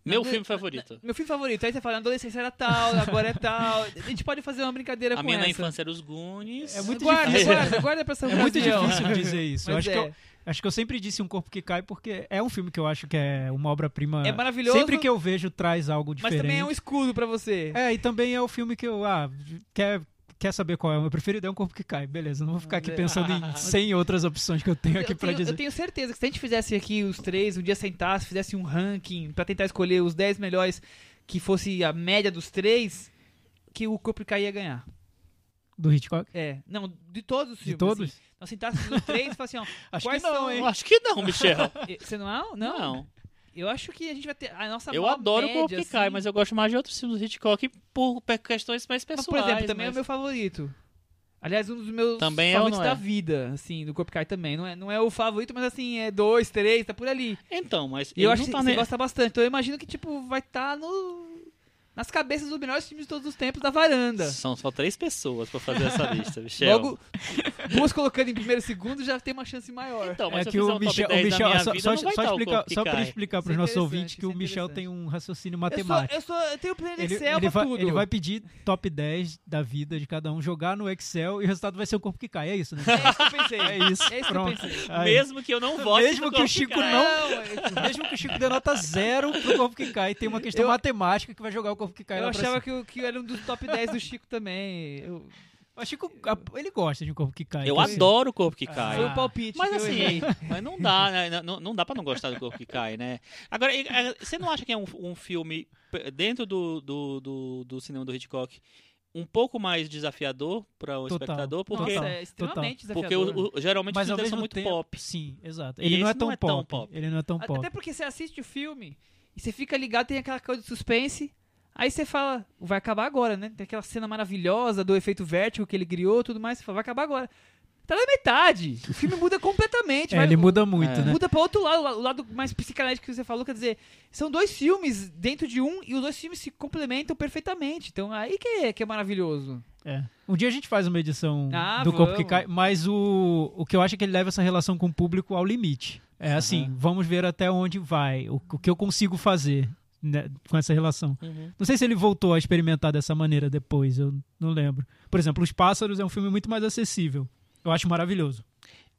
Meu filme favorito. meu filme favorito. Aí você fala, na adolescência era tal, agora é tal. A gente pode fazer uma brincadeira A com minha na essa. infância era os Goonies. É muito guarda, difícil. guarda, guarda pra essa É muito difícil dizer isso. Eu acho, é. que eu, acho que eu sempre disse Um Corpo que Cai porque é um filme que eu acho que é uma obra-prima. É maravilhoso. Sempre que eu vejo traz algo Mas diferente. também é um escudo pra você. É, e também é o filme que eu. Ah, quer, quer saber qual é o meu preferido? É Um Corpo que Cai. Beleza, não vou ficar aqui É. pensando em 100 outras opções que eu tenho aqui tenho, dizer. eu tenho certeza que se a gente fizesse aqui os três, um dia sentasse, fizesse um ranking pra tentar escolher os 10 melhores que fosse a média dos três, que o Corpo Cair ia ganhar. Do Hitchcock? É, não, de todos os De filmes. todos? Assim. Então, sentasse nos três e fala assim, ó, Acho quais que não, são... hein? Eu acho que não, Michel. Você não é? Não? Não. Eu acho que a gente vai ter a nossa Eu adoro o média, Corpo que assim. Cai, mas eu gosto mais de outros filmes do Hitchcock por questões mais Mas, pessoais. por exemplo, também é mas- o meu favorito. Aliás, um dos meus Também é favoritos é? da vida, assim, do Corpo Cai também. Não é, não é o favorito, mas assim, é dois, três, tá por ali. Então, mas E eu acho que tá você nem- gosta bastante. Então eu imagino que, tipo, vai estar no... nas cabeças dos melhores filmes de todos os tempos da varanda. São só três pessoas pra fazer essa lista, Michel. Logo, duas colocando em primeiro e segundo já tem uma chance maior. Então, mas É que o Michel, 10 o Michel só, vida, só, só que só para explicar para os é nossos ouvintes que isso o é Michel tem um raciocínio Eu, sou, matemático. eu, sou, eu tenho plano Ele, Excel ele pra vai, tudo. ele vai pedir top 10 da vida de cada um, jogar no Excel e o resultado vai ser o corpo que cai. É isso, né? É isso que eu pensei. É isso. É isso Pronto. que eu pensei. Aí. Mesmo que eu não vote Mesmo no que o Chico Cai. Não, Mesmo que o Chico dê nota zero pro corpo que cai, tem uma questão Eu- matemática que vai jogar o que cai eu achava que, que era um dos top 10 do Chico também. Eu, O Chico, ele gosta de um corpo que cai. Eu assim, adoro o Corpo que Cai. foi Ah. um palpite. Mas assim, mas não dá, né? Não, não dá pra não gostar do Corpo que Cai, né? Agora, é, você não acha que é um, um filme, dentro do, do, do, do cinema do Hitchcock, um pouco mais desafiador para o Total. espectador? Porque, Nossa, Total, é extremamente porque desafiador. o- o- geralmente Mas os filmes são muito tempo, pop. Sim, exato. Ele não é não é tão pop. pop. Ele não é tão pop. Até porque você assiste o filme e você fica ligado, tem aquela coisa de suspense. Aí você fala, vai acabar agora, né? Tem aquela cena maravilhosa do efeito vértigo que ele criou tudo mais. Você fala, vai acabar agora. Tá na metade. O filme muda completamente. É, vai- ele muda muito, É. né? Muda pra outro lado, o lado mais psicanalítico que você falou, quer dizer, são dois filmes dentro de um e os dois filmes se complementam perfeitamente. Então aí que é, que é maravilhoso. É. Um dia a gente faz uma edição Ah, do Corpo que vamos. Cai, mas o, o que eu acho é que ele leva essa relação com o público ao limite. É assim, Aham. vamos ver até onde vai, o, o que eu consigo fazer né, com essa relação. Uhum. Não sei se ele voltou a experimentar dessa maneira depois, eu não lembro. Por exemplo, Os Pássaros é um filme muito mais acessível. Eu acho maravilhoso.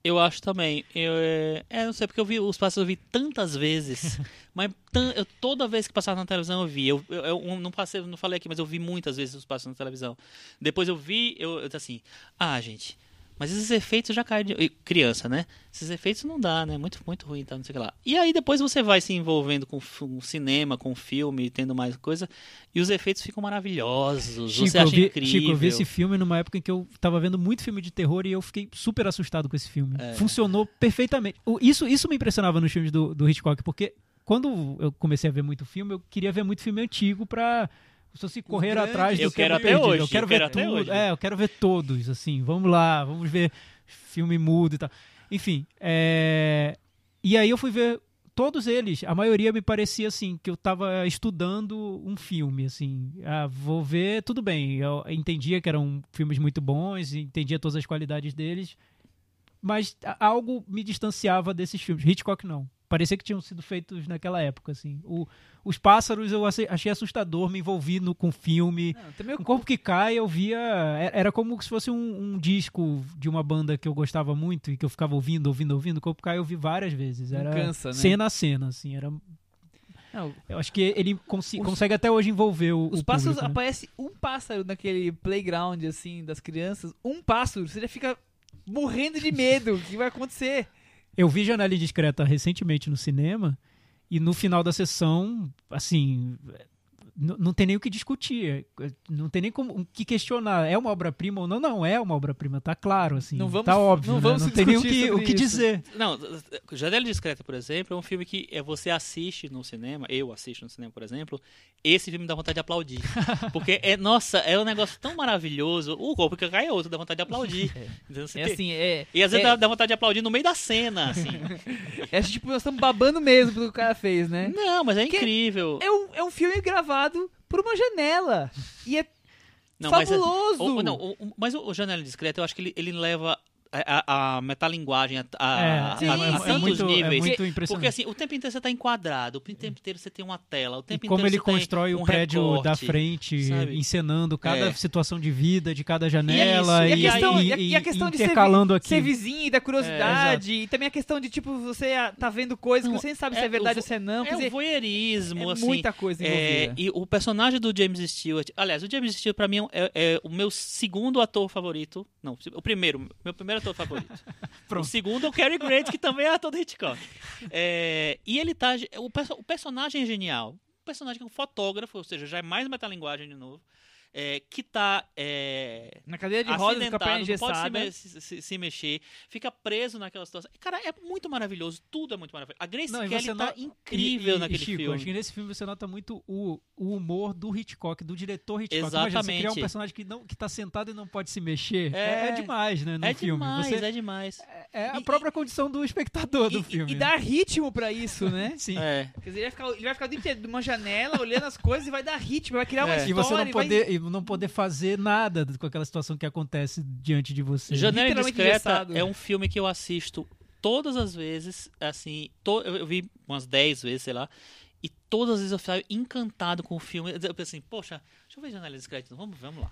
Eu acho também. Eu, é, é, não sei, porque eu vi os passos eu vi tantas vezes. mas eu, toda vez que passava na televisão eu vi. Eu, eu, eu não passei, não falei aqui, mas eu vi muitas vezes os passos na televisão. Depois eu vi, eu, eu assim, ah, gente, mas esses efeitos já caem de. Criança, né? Esses efeitos não dá, né? Muito, muito ruim, tá? Não sei o que lá. E aí depois você vai se envolvendo com, com cinema, com filme, tendo mais coisa, e os efeitos ficam maravilhosos. Chico você acha vi, incrível. Chico, eu vi esse filme numa época em que eu tava vendo muito filme de terror e eu fiquei super assustado com esse filme. É. Funcionou perfeitamente. O- Isso, isso me impressionava nos filmes do, do Hitchcock, porque quando eu comecei a ver muito filme, eu queria ver muito filme antigo pra se fosse correr atrás do Eu que quero até perdido. hoje, Eu quero eu ver quero tudo. hoje. É, eu quero ver todos, assim. Vamos lá, vamos ver filme mudo e tal. Enfim, é... e aí eu fui ver todos eles, a maioria me parecia assim, que eu tava estudando um filme, assim. Ah, vou ver, tudo bem. Eu entendia que eram filmes muito bons, entendia todas as qualidades deles, mas algo me distanciava desses filmes. Hitchcock não. Parecia que tinham sido feitos naquela época, assim. O- os pássaros eu achei assustador, me envolvi no, com o filme. Não, Um Corpo que Cai, eu via. é- Era como se fosse um, um disco de uma banda que eu gostava muito e que eu ficava ouvindo, ouvindo, ouvindo. O Corpo que Cai eu vi várias vezes. Era cansa, né? cena a cena, assim. Era, não, eu acho que ele consi- Os- consegue até hoje envolver o. Os o pássaros, público, né? aparece um pássaro naquele playground, assim, das crianças. Um pássaro, você já fica morrendo de medo. O que vai acontecer? Eu vi Janela Indiscreta recentemente no cinema e no final da sessão, assim. Não tem nem o que discutir, não tem nem como, o que questionar. É uma obra-prima ou não? Não é uma obra-prima, tá claro, assim. Não vamos- tá óbvio. não né? vamos não tem nem o que, o que dizer. Não, Janela Discreta, por exemplo, é um filme que é, você assiste no cinema, eu assisto no cinema, por exemplo, esse filme dá vontade de aplaudir. Porque, é, nossa, é um negócio tão maravilhoso. O golpe que cai é outro, dá vontade de aplaudir. É tem- assim, é. E às vezes é, dá, dá vontade de aplaudir no meio da cena, assim. é tipo, nós estamos babando mesmo pelo que o cara fez, né? Não, mas é Que- incrível. É um, é um filme gravado por uma janela. E é Não, mas é- fabuloso. o- não, mas o, o Janela Discreta, eu acho que ele, ele leva a, a, a metalinguagem a, a, É, a- sim, a- a é tantos muito- é níveis. muito Porque impressionante. assim, o tempo inteiro você tá enquadrado, o tempo inteiro você tem uma tela, o E tempo como inteiro ele constrói um o prédio recorte, da frente, sabe? encenando cada É. situação de vida de cada janela isso, e, E a questão, e- e a- e questão de ser, intercalando aqui. ser vizinho e da curiosidade. e também a questão de, tipo, você ah, tá vendo coisas que você nem sabe se é é verdade ou se é não. É dizer, o voyeurismo, é assim. muita coisa É, envolvida. e o personagem do James Stewart, aliás, o James Stewart pra mim é, é o meu segundo ator favorito. Não, o primeiro, meu primeiro ator favorito. O segundo é o Cary Grant, que também é ator do Hitchcock. É, e ele tá. O, perso- o personagem é genial. O personagem é um fotógrafo, ou seja, já é mais metalinguagem de novo. É, que tá é, Na cadeira de rodas, com a não pode se, me- se- se- se mexer, fica preso naquela situação. Cara, é muito maravilhoso, tudo é muito maravilhoso. A Grace Não, Kelly tá incrível E- e- naquele Chico, filme. acho que nesse filme você nota muito o, o humor do Hitchcock, do diretor Hitchcock. Imagina, você Exatamente. criar um personagem que, não, que tá sentado e não pode se mexer. É. É, é demais, né, no É filme. demais, Você- é demais. é a E- própria condição do espectador do filme. E, dar ritmo pra isso, né? Sim. É. Quer dizer, ele vai ficar, ele vai ficar o dia inteiro numa janela, olhando as coisas e vai dar ritmo, vai criar uma É. E você não história. vai- poder, e não poder fazer nada com aquela situação que acontece diante de você. Janela Indiscreta é um filme que eu assisto todas as vezes, assim, to- eu eu vi umas 10 vezes, sei lá, e todas as vezes eu saio encantado com o filme. Eu penso assim, poxa, deixa eu ver Janela Discreta, vamos, vamos lá.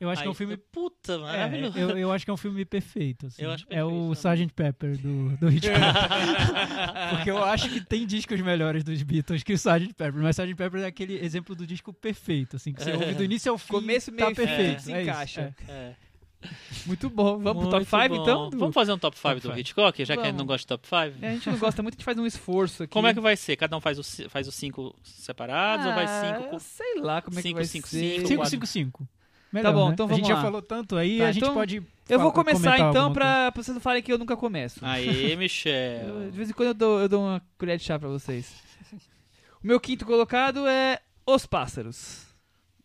Eu acho que é um Aí, filme. Puta, é, maravilhoso. eu, eu acho que é um filme perfeito. assim. Eu acho é o perfeito Sgt. Pepper do, do Hitchcock. Porque eu acho que tem discos melhores dos Beatles que o Sgt. Pepper. Mas Sgt. Pepper é aquele exemplo do disco perfeito, assim, que você É. ouve do início ao fim. Começo, tá meio fim, perfeito. se é encaixa. é. É. Muito bom. Vamos pro top Muito 5 bom. então? Vamos fazer um top 5 Top do five. Hitchcock, já que a gente Vamos. não gosta de top 5? É, a gente não gosta muito, a gente faz um esforço aqui. Como é que vai ser? Cada um faz os faz os cinco separados ou vai Ah, cinco? com- Sei lá como é que vai cinco, ser. cinco, 555. Melhor, bom, né? então A vamos gente lá. já falou tanto aí, Tá, a gente então pode. Eu vou começar então pra, pra vocês não falarem que eu nunca começo. Aí, Eu- Michel. de vez em quando eu dou, eu dou uma colher de chá pra vocês. O meu quinto colocado é Os Pássaros.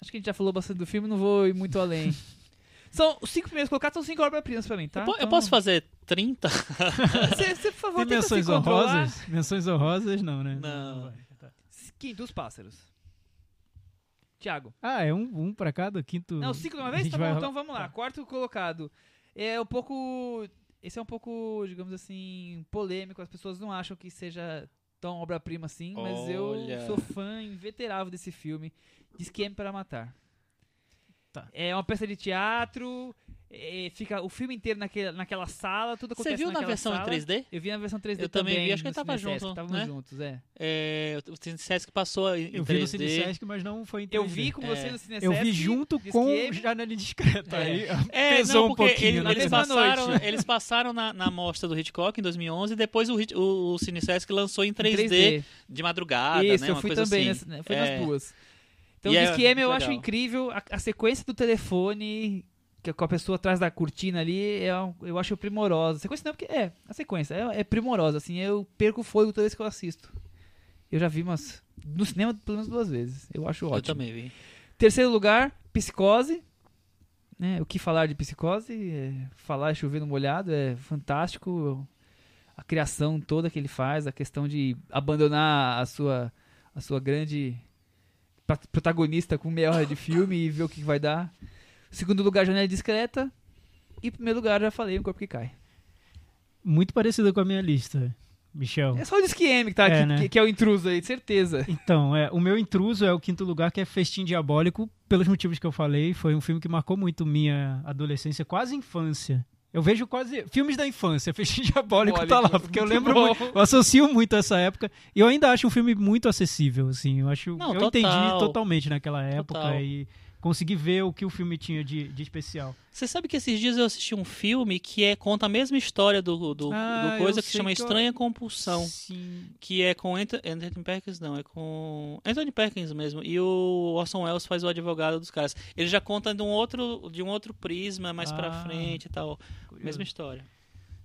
Acho que a gente já falou bastante do filme, não vou ir muito além. São, os cinco primeiros colocados são cinco obras-primas pra mim, tá? Eu, po- eu Então, posso fazer 30? Você, você, por favor, Tem menções honrosas? Menções honrosas, não, né? Não. vai. Tá. Quinto, Os Pássaros. Tiago. Ah, é um, um pra cada quinto. Não, cinco de uma vez? Tá vai bom, rolar- então vamos lá. Tá. Quarto colocado. É um pouco. Esse é um pouco, digamos assim, polêmico. As pessoas não acham que seja tão obra-prima assim, mas eu sou fã inveterável desse filme. De Esquema para Matar. Tá. É uma peça de teatro. É, fica o filme inteiro naquele, naquela sala, tudo acontece Você viu na versão sala. em 3D? Eu vi na versão 3D Eu também vi, acho que no ele tava Cinesesc, junto, Estávamos né? juntos, é. É, o Cine Sesc passou em Eu vi no 3D. Cinesesc, mas não foi em 3D. Eu vi com você É. no Cinesesc. Eu vi junto com Esquema. Janela Indiscreta. É. Aí É, pesou não, um porque pouquinho. ele- né? eles, passaram, eles passaram na, na mostra do Hitchcock em 2011 e depois o, o, o Cine Sesc lançou em Em 3D, de madrugada, Isso, né? eu fui também, assim. nessa- foi É. nas duas. Então, E o é esquema eu legal. acho incrível. A, a sequência do telefone, que é com a pessoa atrás da cortina ali, é um- eu acho primorosa. Sequência não, porque é, a sequência é, é primorosa, assim, eu perco o fôlego toda vez que eu assisto. Eu já vi umas. No cinema, pelo menos duas vezes. Eu acho Eu ótimo. também vi. Terceiro lugar, Psicose. Né? O que falar de Psicose? É, falar é chover no molhado, é fantástico. A criação toda que ele faz, a questão de abandonar a sua, a sua grande protagonista com meia hora de filme e ver o que vai dar. Segundo lugar, Janela Discreta. E primeiro lugar, já falei, Um Corpo que Cai. Muito parecida com a minha lista, Michel. É só o Disque M que tá É, aqui, né? que, que é o intruso aí, de certeza. Então, é, o meu intruso é o quinto lugar, que é Festim Diabólico, pelos motivos que eu falei. Foi um filme que marcou muito minha adolescência, quase infância. Eu vejo quase filmes da infância, Festim Diabólico tá lá, porque eu lembro bom. muito, eu associo muito a essa época. E eu ainda acho um filme muito acessível, assim. Eu acho, Não, eu total. entendi totalmente naquela época Total. e consegui ver o que o filme tinha de, de especial. Você sabe que esses dias eu assisti um filme que é, conta a mesma história do, do, Ah, do coisa eu que sei chama que eu- Estranha Compulsão. Sim. Que é com Anth- Anthony Perkins, não, é com Anthony Perkins mesmo. E o Orson Welles faz o advogado dos caras. Ele já conta de um outro, de um outro prisma mais pra Ah, frente e tal. curioso. Mesma história.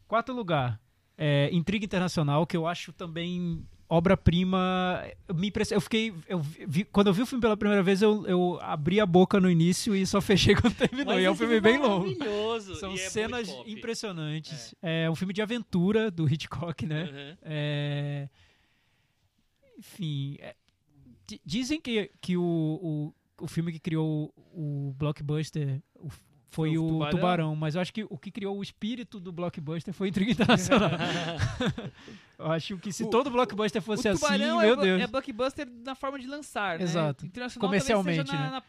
Quarto lugar, é, Intriga Internacional, que eu acho também obra-prima. Me eu fiquei. Eu vi- Quando eu vi o filme pela primeira vez, eu, eu abri a boca no início e só fechei quando terminou. e é um filme bem longo. Maravilhoso. São e é cenas pop. impressionantes. É. um filme de aventura do Hitchcock, né? Uhum. É, Enfim. é, di- Dizem que, que o, o, o filme que criou o blockbuster o- foi Foi o Tubarão? Tubarão. mas eu acho que o que criou o espírito do blockbuster foi Intriga Internacional. eu acho que se O- todo blockbuster fosse o assim, é, meu Deus. é blockbuster na forma de lançar, né? Exato. Internacional Comercialmente, na- né? na-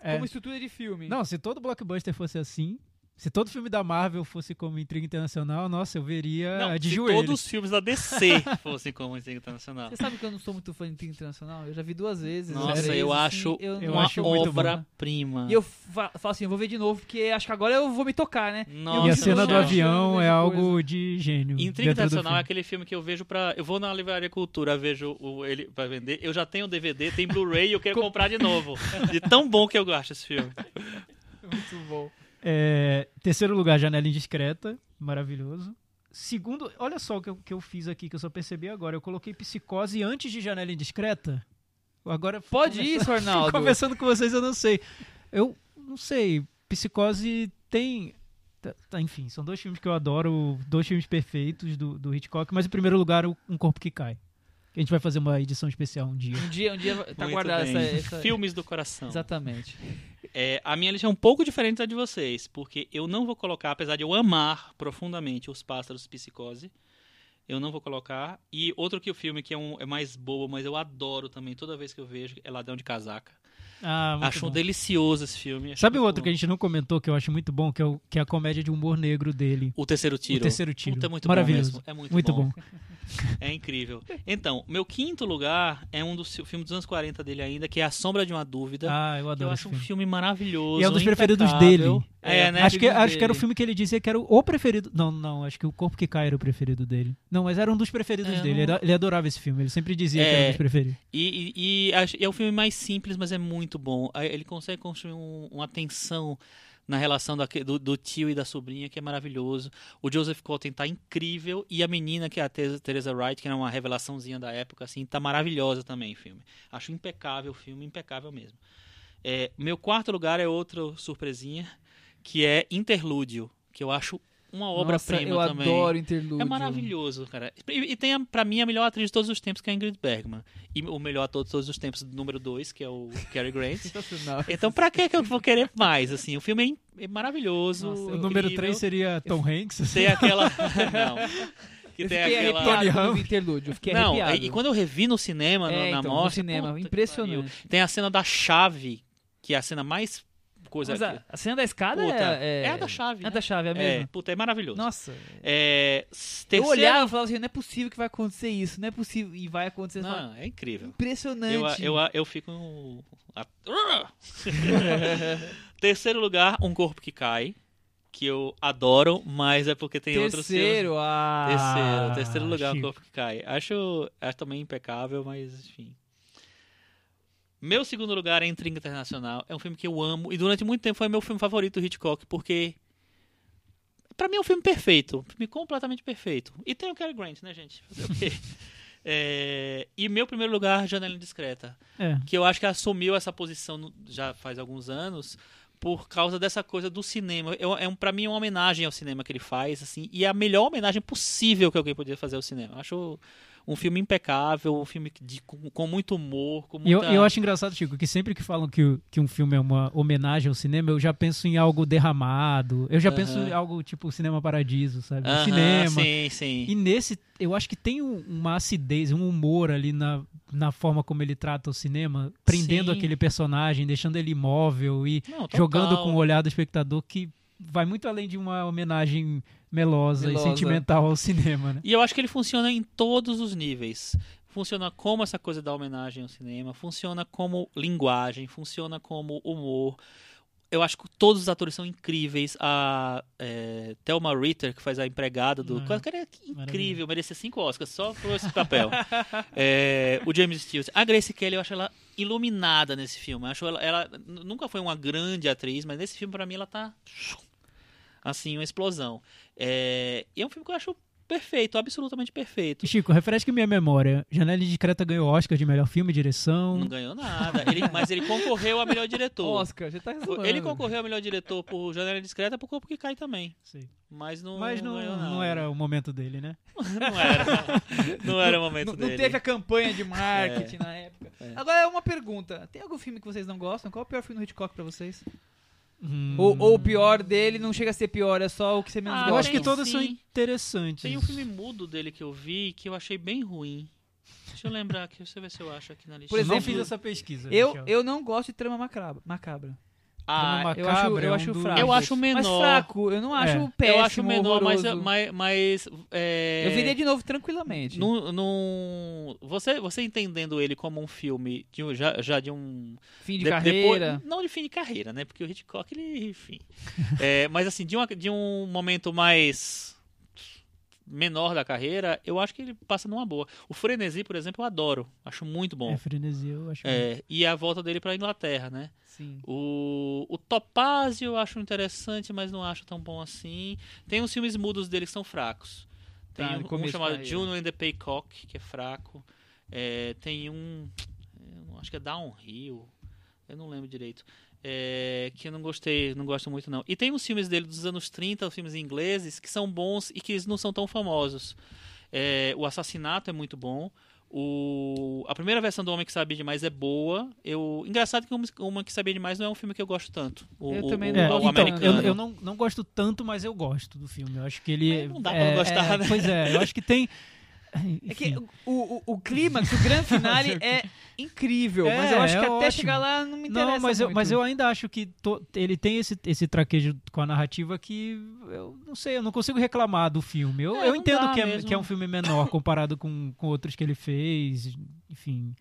É. como estrutura de filme. Não, se todo blockbuster fosse assim, Se todo filme da Marvel fosse como Intriga Internacional, nossa, eu veria Não, de se joelhos. todos os filmes da DC fossem como Intriga Internacional. Você sabe que eu não sou muito fã de Intriga Internacional? Eu já vi duas vezes. Nossa, três eu vezes, acho assim, eu uma obra-prima. E eu fa- falo assim, eu vou ver de novo, porque acho que agora eu vou me tocar, né? Nossa, E a cena do avião é algo de gênio. Intriga Internacional é aquele filme que eu vejo pra. Eu vou na livraria Cultura, vejo o, ele pra vender. Eu já tenho o DVD, tem Blu-ray e eu quero comprar de novo. De tão bom que eu gosto desse filme. Muito bom. É, terceiro lugar, Janela Indiscreta. Maravilhoso. Segundo, olha só o que eu, que eu fiz aqui, que eu só percebi agora. Eu coloquei Psicose antes de Janela Indiscreta. Agora, Pode isso, Arnaldo. Conversando com vocês, eu não sei. Eu não sei. Psicose tem. tá- tá, enfim, são dois filmes que eu adoro, dois filmes perfeitos do, do Hitchcock, mas em primeiro lugar, Um Corpo que Cai. A gente vai fazer uma edição especial um dia. Um dia, um dia tá guardada essa, essa... Filmes do coração. Exatamente. É, a minha lista é um pouco diferente da de vocês, porque eu não vou colocar, apesar de eu amar profundamente Os Pássaros de Psicose, eu não vou colocar. E outro que o filme que é, um, é mais bobo, mas eu adoro também, toda vez que eu vejo, é Ladrão de Casaca. Ah, acho bom. um delicioso esse filme. acho Sabe muito outro que a bom. gente não comentou que eu acho muito bom, que é, o, que é a comédia de humor negro dele. O Terceiro Tiro. O Terceiro Tiro. Puta, é muito Maravilhoso. bom mesmo. É muito, Muito bom. bom. É incrível. Então, meu quinto lugar é um dos fi- filmes dos anos 40 dele ainda, que é A Sombra de uma Dúvida. Ah, eu que eu adoro esse acho um filme. maravilhoso. E é um dos preferidos impecável. dele. É, né? acho que, preferido acho que era o filme que ele dizia que era o preferido. Não, não, acho que o Corpo que Cai era o preferido dele. Não, mas era um dos preferidos É, dele. não- Ele, adorava esse filme. Ele sempre dizia que É. era um dos preferidos. E, e, e é um filme mais simples, mas é muito bom. Aí Ele consegue construir um- uma tensão na relação daque- do, do tio e da sobrinha, que é maravilhoso. O Joseph Cotten tá incrível. E a menina, que é a Te- Teresa Wright, que era uma revelaçãozinha da época, assim, tá maravilhosa também o filme. Acho impecável o filme, impecável mesmo. É, meu quarto lugar é outra surpresinha, que é Interlúdio, que eu acho uma obra-prima eu também. adoro Interlúdio. É maravilhoso, cara. E, e tem, a- pra mim, a melhor atriz de todos os tempos, que é a Ingrid Bergman. E o melhor ator de todos os tempos, número 2, que é o Cary Grant. Então, pra que que eu vou querer mais? Assim, o filme é é, maravilhoso. Nossa, O número 3 seria Tom Hanks. assim. Tem aquela... Não. Que Eu tem fiquei aquela... Tony Ramos. Interlúdio. Eu fiquei Não, arrepiado. e, e quando eu revi no cinema, no- É, na então, no mostra... cinema, puta que impressionante. Tem a cena da chave, que é a cena mais coisa... Mas a, a cena da escada Puta, é, é a da chave, É a né? da chave, é a é, puta, é maravilhoso. Nossa. É, Eu terceiro... olhava e falava assim, não é possível que vai acontecer isso, não é possível. E vai acontecer. Você fala, Não, é incrível. Impressionante. Eu, eu, eu fico. Terceiro lugar, Um Corpo que Cai. Que eu adoro, mas é porque tem outros filmes. Terceiro, ah. Terceiro, terceiro lugar, Um Chico. Corpo que Cai. Acho, acho também impecável, mas enfim. Meu segundo lugar é Intriga Internacional. É um filme que eu amo e durante muito tempo foi meu filme favorito do Hitchcock, porque. Pra mim é um filme perfeito. Um filme completamente perfeito. E tem o Cary Grant, né, gente? Fazer o quê? É, E meu primeiro lugar, Janela Indiscreta É. que eu acho que assumiu essa posição no- já faz alguns anos por causa dessa coisa do cinema. Eu, é um, para mim é uma homenagem ao cinema que ele faz, assim, e é a melhor homenagem possível que alguém poderia fazer ao cinema. Eu acho um filme impecável, um filme de- com, com muito humor, com E eu, muita... eu acho engraçado, Chico, que sempre que falam que, que um filme é uma homenagem ao cinema, eu já penso em algo derramado. Eu já Aham. penso em algo tipo Cinema Paradiso, sabe? Aham, cinema. Sim, sim. E nesse, eu acho que tem um- uma acidez, um humor ali na, na forma como ele trata o cinema, prendendo Sim. aquele personagem, deixando ele imóvel e Não, jogando com o olhar do espectador que vai muito além de uma homenagem melosa, Melosa. e sentimental ao cinema, né? E eu acho que ele funciona em todos os níveis. Funciona como essa coisa da homenagem ao cinema, funciona como linguagem, funciona como humor. Eu acho que todos os atores são incríveis. A é, Thelma Ritter, que faz a empregada do. Ah, cara, é incrível, merecia cinco Oscars só por esse papel. É, o James Stewart. A Grace Kelly, eu acho ela iluminada nesse filme. Eu acho ela, ela nunca foi uma grande atriz, mas nesse filme, pra mim, ela tá. Assim, uma explosão. É, e é um filme que eu acho perfeito, absolutamente perfeito. E, Chico, refresque minha memória. Janela Indiscreta ganhou Oscar de melhor filme e direção. Não ganhou nada. Ele- mas ele concorreu a melhor diretor. Oscar, já tá resolvendo. Ele concorreu a melhor diretor por Janela Discreta por Corpo que Cai também. Sei. Mas não, Mas não, nada. não era o momento dele, né? não era. Não era o momento Não, não dele. teve a campanha de marketing na época. É. Agora, uma pergunta. Tem algum filme que vocês não gostam? Qual é o pior filme do Hitchcock pra vocês? Hum. Ou, ou o pior dele não chega a ser pior, é só o que você menos Ah, gosta? Eu acho que tem todos são interessantes. Tem um filme mudo dele que eu vi que eu achei bem ruim. Deixa eu lembrar aqui, deixa eu ver se eu acho aqui na lista. Por Eu não exemplo, fiz essa pesquisa. Eu, Michel. eu não gosto de trama macabra. macabra. Ah, eu acho- eu é acho fraco. eu acho menor. Mas fraco, eu não acho É. péssimo, eu acho menor, mas, horroroso. mas, mas é, Eu veria de novo tranquilamente. num- num- você, você entendendo ele como um filme de um- já, já de um Fim de, de- carreira. depois- não de fim de carreira, né? Porque o Hitchcock, ele, enfim. É, mas assim, de, uma, de um momento mais menor da carreira, eu acho que ele passa numa boa. O Frenesi, por exemplo, eu adoro. Acho muito bom. É, frenesi, eu acho. É, e a volta dele pra Inglaterra, né? Sim. O, o Topázio eu acho interessante, mas não acho tão bom assim. Tem uns filmes mudos dele que são fracos. Tem Tá, um, um chamado carreira. Juno and the Paycock, que é fraco. É, tem um. acho que é Downhill. Eu não lembro direito. É, que eu não gostei, não gosto muito não. E tem uns filmes dele dos anos 30, os filmes ingleses, que são bons e que eles não são tão famosos. É, o Assassinato é muito bom. O, a primeira versão do Homem que Sabia Demais é boa. Eu, engraçado que o Uma que Sabia Demais não é um filme que eu gosto tanto. O, Eu o- também não É, gosto o então, americano. eu, eu não, não gosto tanto, mas eu gosto do filme. Eu acho que ele. Mas não dá pra é, gostar, é, né? Pois é, eu acho que tem. É que o, o, o clímax, o grande finale é incrível, É, mas eu acho que é até ótimo. chegar lá não me interessa Não, mas eu, muito. mas eu ainda acho que to- ele tem esse, esse traquejo com a narrativa que eu não sei, eu não consigo reclamar do filme. Eu, É, eu entendo que é, que é um filme menor comparado com, com outros que ele fez, enfim.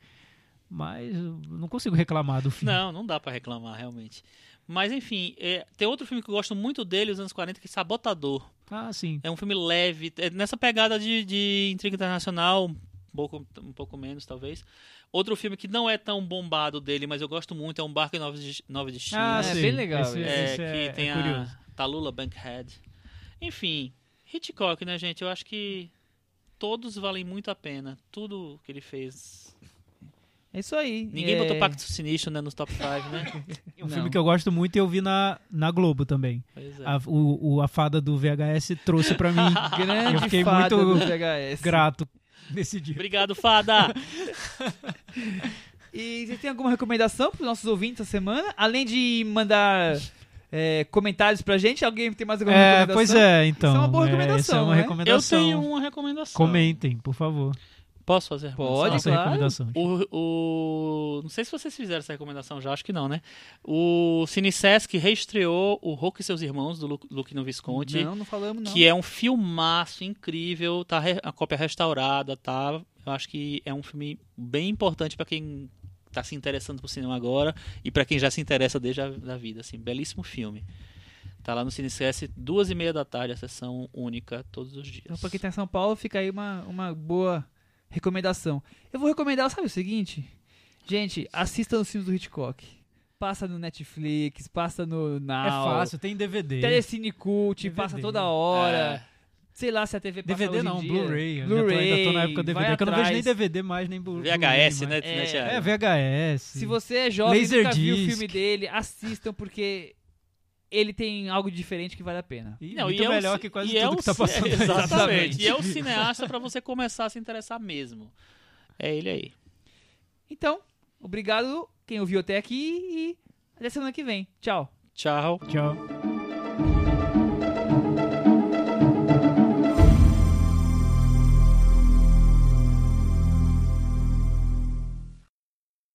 Mas eu não consigo reclamar do filme. Não, não dá pra reclamar, realmente. Mas enfim, é, tem outro filme que eu gosto muito dele, os anos 40, que é Sabotador. Ah, sim. É um filme leve, é nessa pegada de, de intriga internacional, um pouco, um pouco menos, talvez. Outro filme que não é tão bombado dele, mas eu gosto muito, é Um Barco em Nove, Desti- Nove Destinos. Ah, é bem legal, Esse, É, esse que é, tem é a curioso. Tallulah Bankhead. Enfim, Hitchcock, né, gente? Eu acho que todos valem muito a pena. Tudo que ele fez. É isso aí. Ninguém é... botou Pacto Sinistro né, nos top 5, né? É um Não. filme que eu gosto muito e eu vi na, na Globo também. Pois é. A, o, o- a fada do VHS trouxe pra mim Grande Eu fiquei fada muito do VHS. grato nesse dia. Obrigado, fada! E você tem alguma recomendação para os nossos ouvintes essa semana? Além de mandar é, comentários pra gente, alguém tem mais alguma É, recomendação? pois é, então. Isso é uma boa recomendação, é uma né? Eu recomendação. tenho uma recomendação. Comentem, por favor. Posso fazer? a Pode? Nossa claro. recomendação. O, o- Não sei se vocês fizeram essa recomendação já, acho que não, né? O CineSesc reestreou o Hulk e seus irmãos, do Lu- Luquino Visconti. Não, não falamos não. Que é um filmaço incrível, tá re- a cópia restaurada, tá? Eu acho que é um filme bem importante pra quem tá se interessando por cinema agora e pra quem já se interessa desde a da vida, assim, belíssimo filme. Tá lá no CineSesc, duas e meia da tarde, a sessão única, todos os dias. Então, pra quem tá em São Paulo, fica aí uma, uma boa recomendação. Eu vou recomendar, sabe o seguinte? Gente, assistam os filmes do Hitchcock. Passa no Netflix, passa no Now. É fácil, tem DVD. Telecine Cult, DVD. passa toda hora. É. Sei lá se a TV passa DVD não. Blu-ray. Blu-ray, ainda tô na época DVD, eu não vejo nem. DVD mais, nem Blu- Blu-ray. VHS, mais. né, É. É, VHS. Se você é jovem e nunca Laserdisc. viu o filme dele, assistam porque ele tem algo diferente que vale a pena. E Não, muito e é o melhor que quase é tudo o que tá ci- passando. aí. Exatamente. E é o cineasta pra você começar a se interessar mesmo. É ele aí. Então, obrigado quem ouviu até aqui e até semana que vem. Tchau. Tchau. Tchau.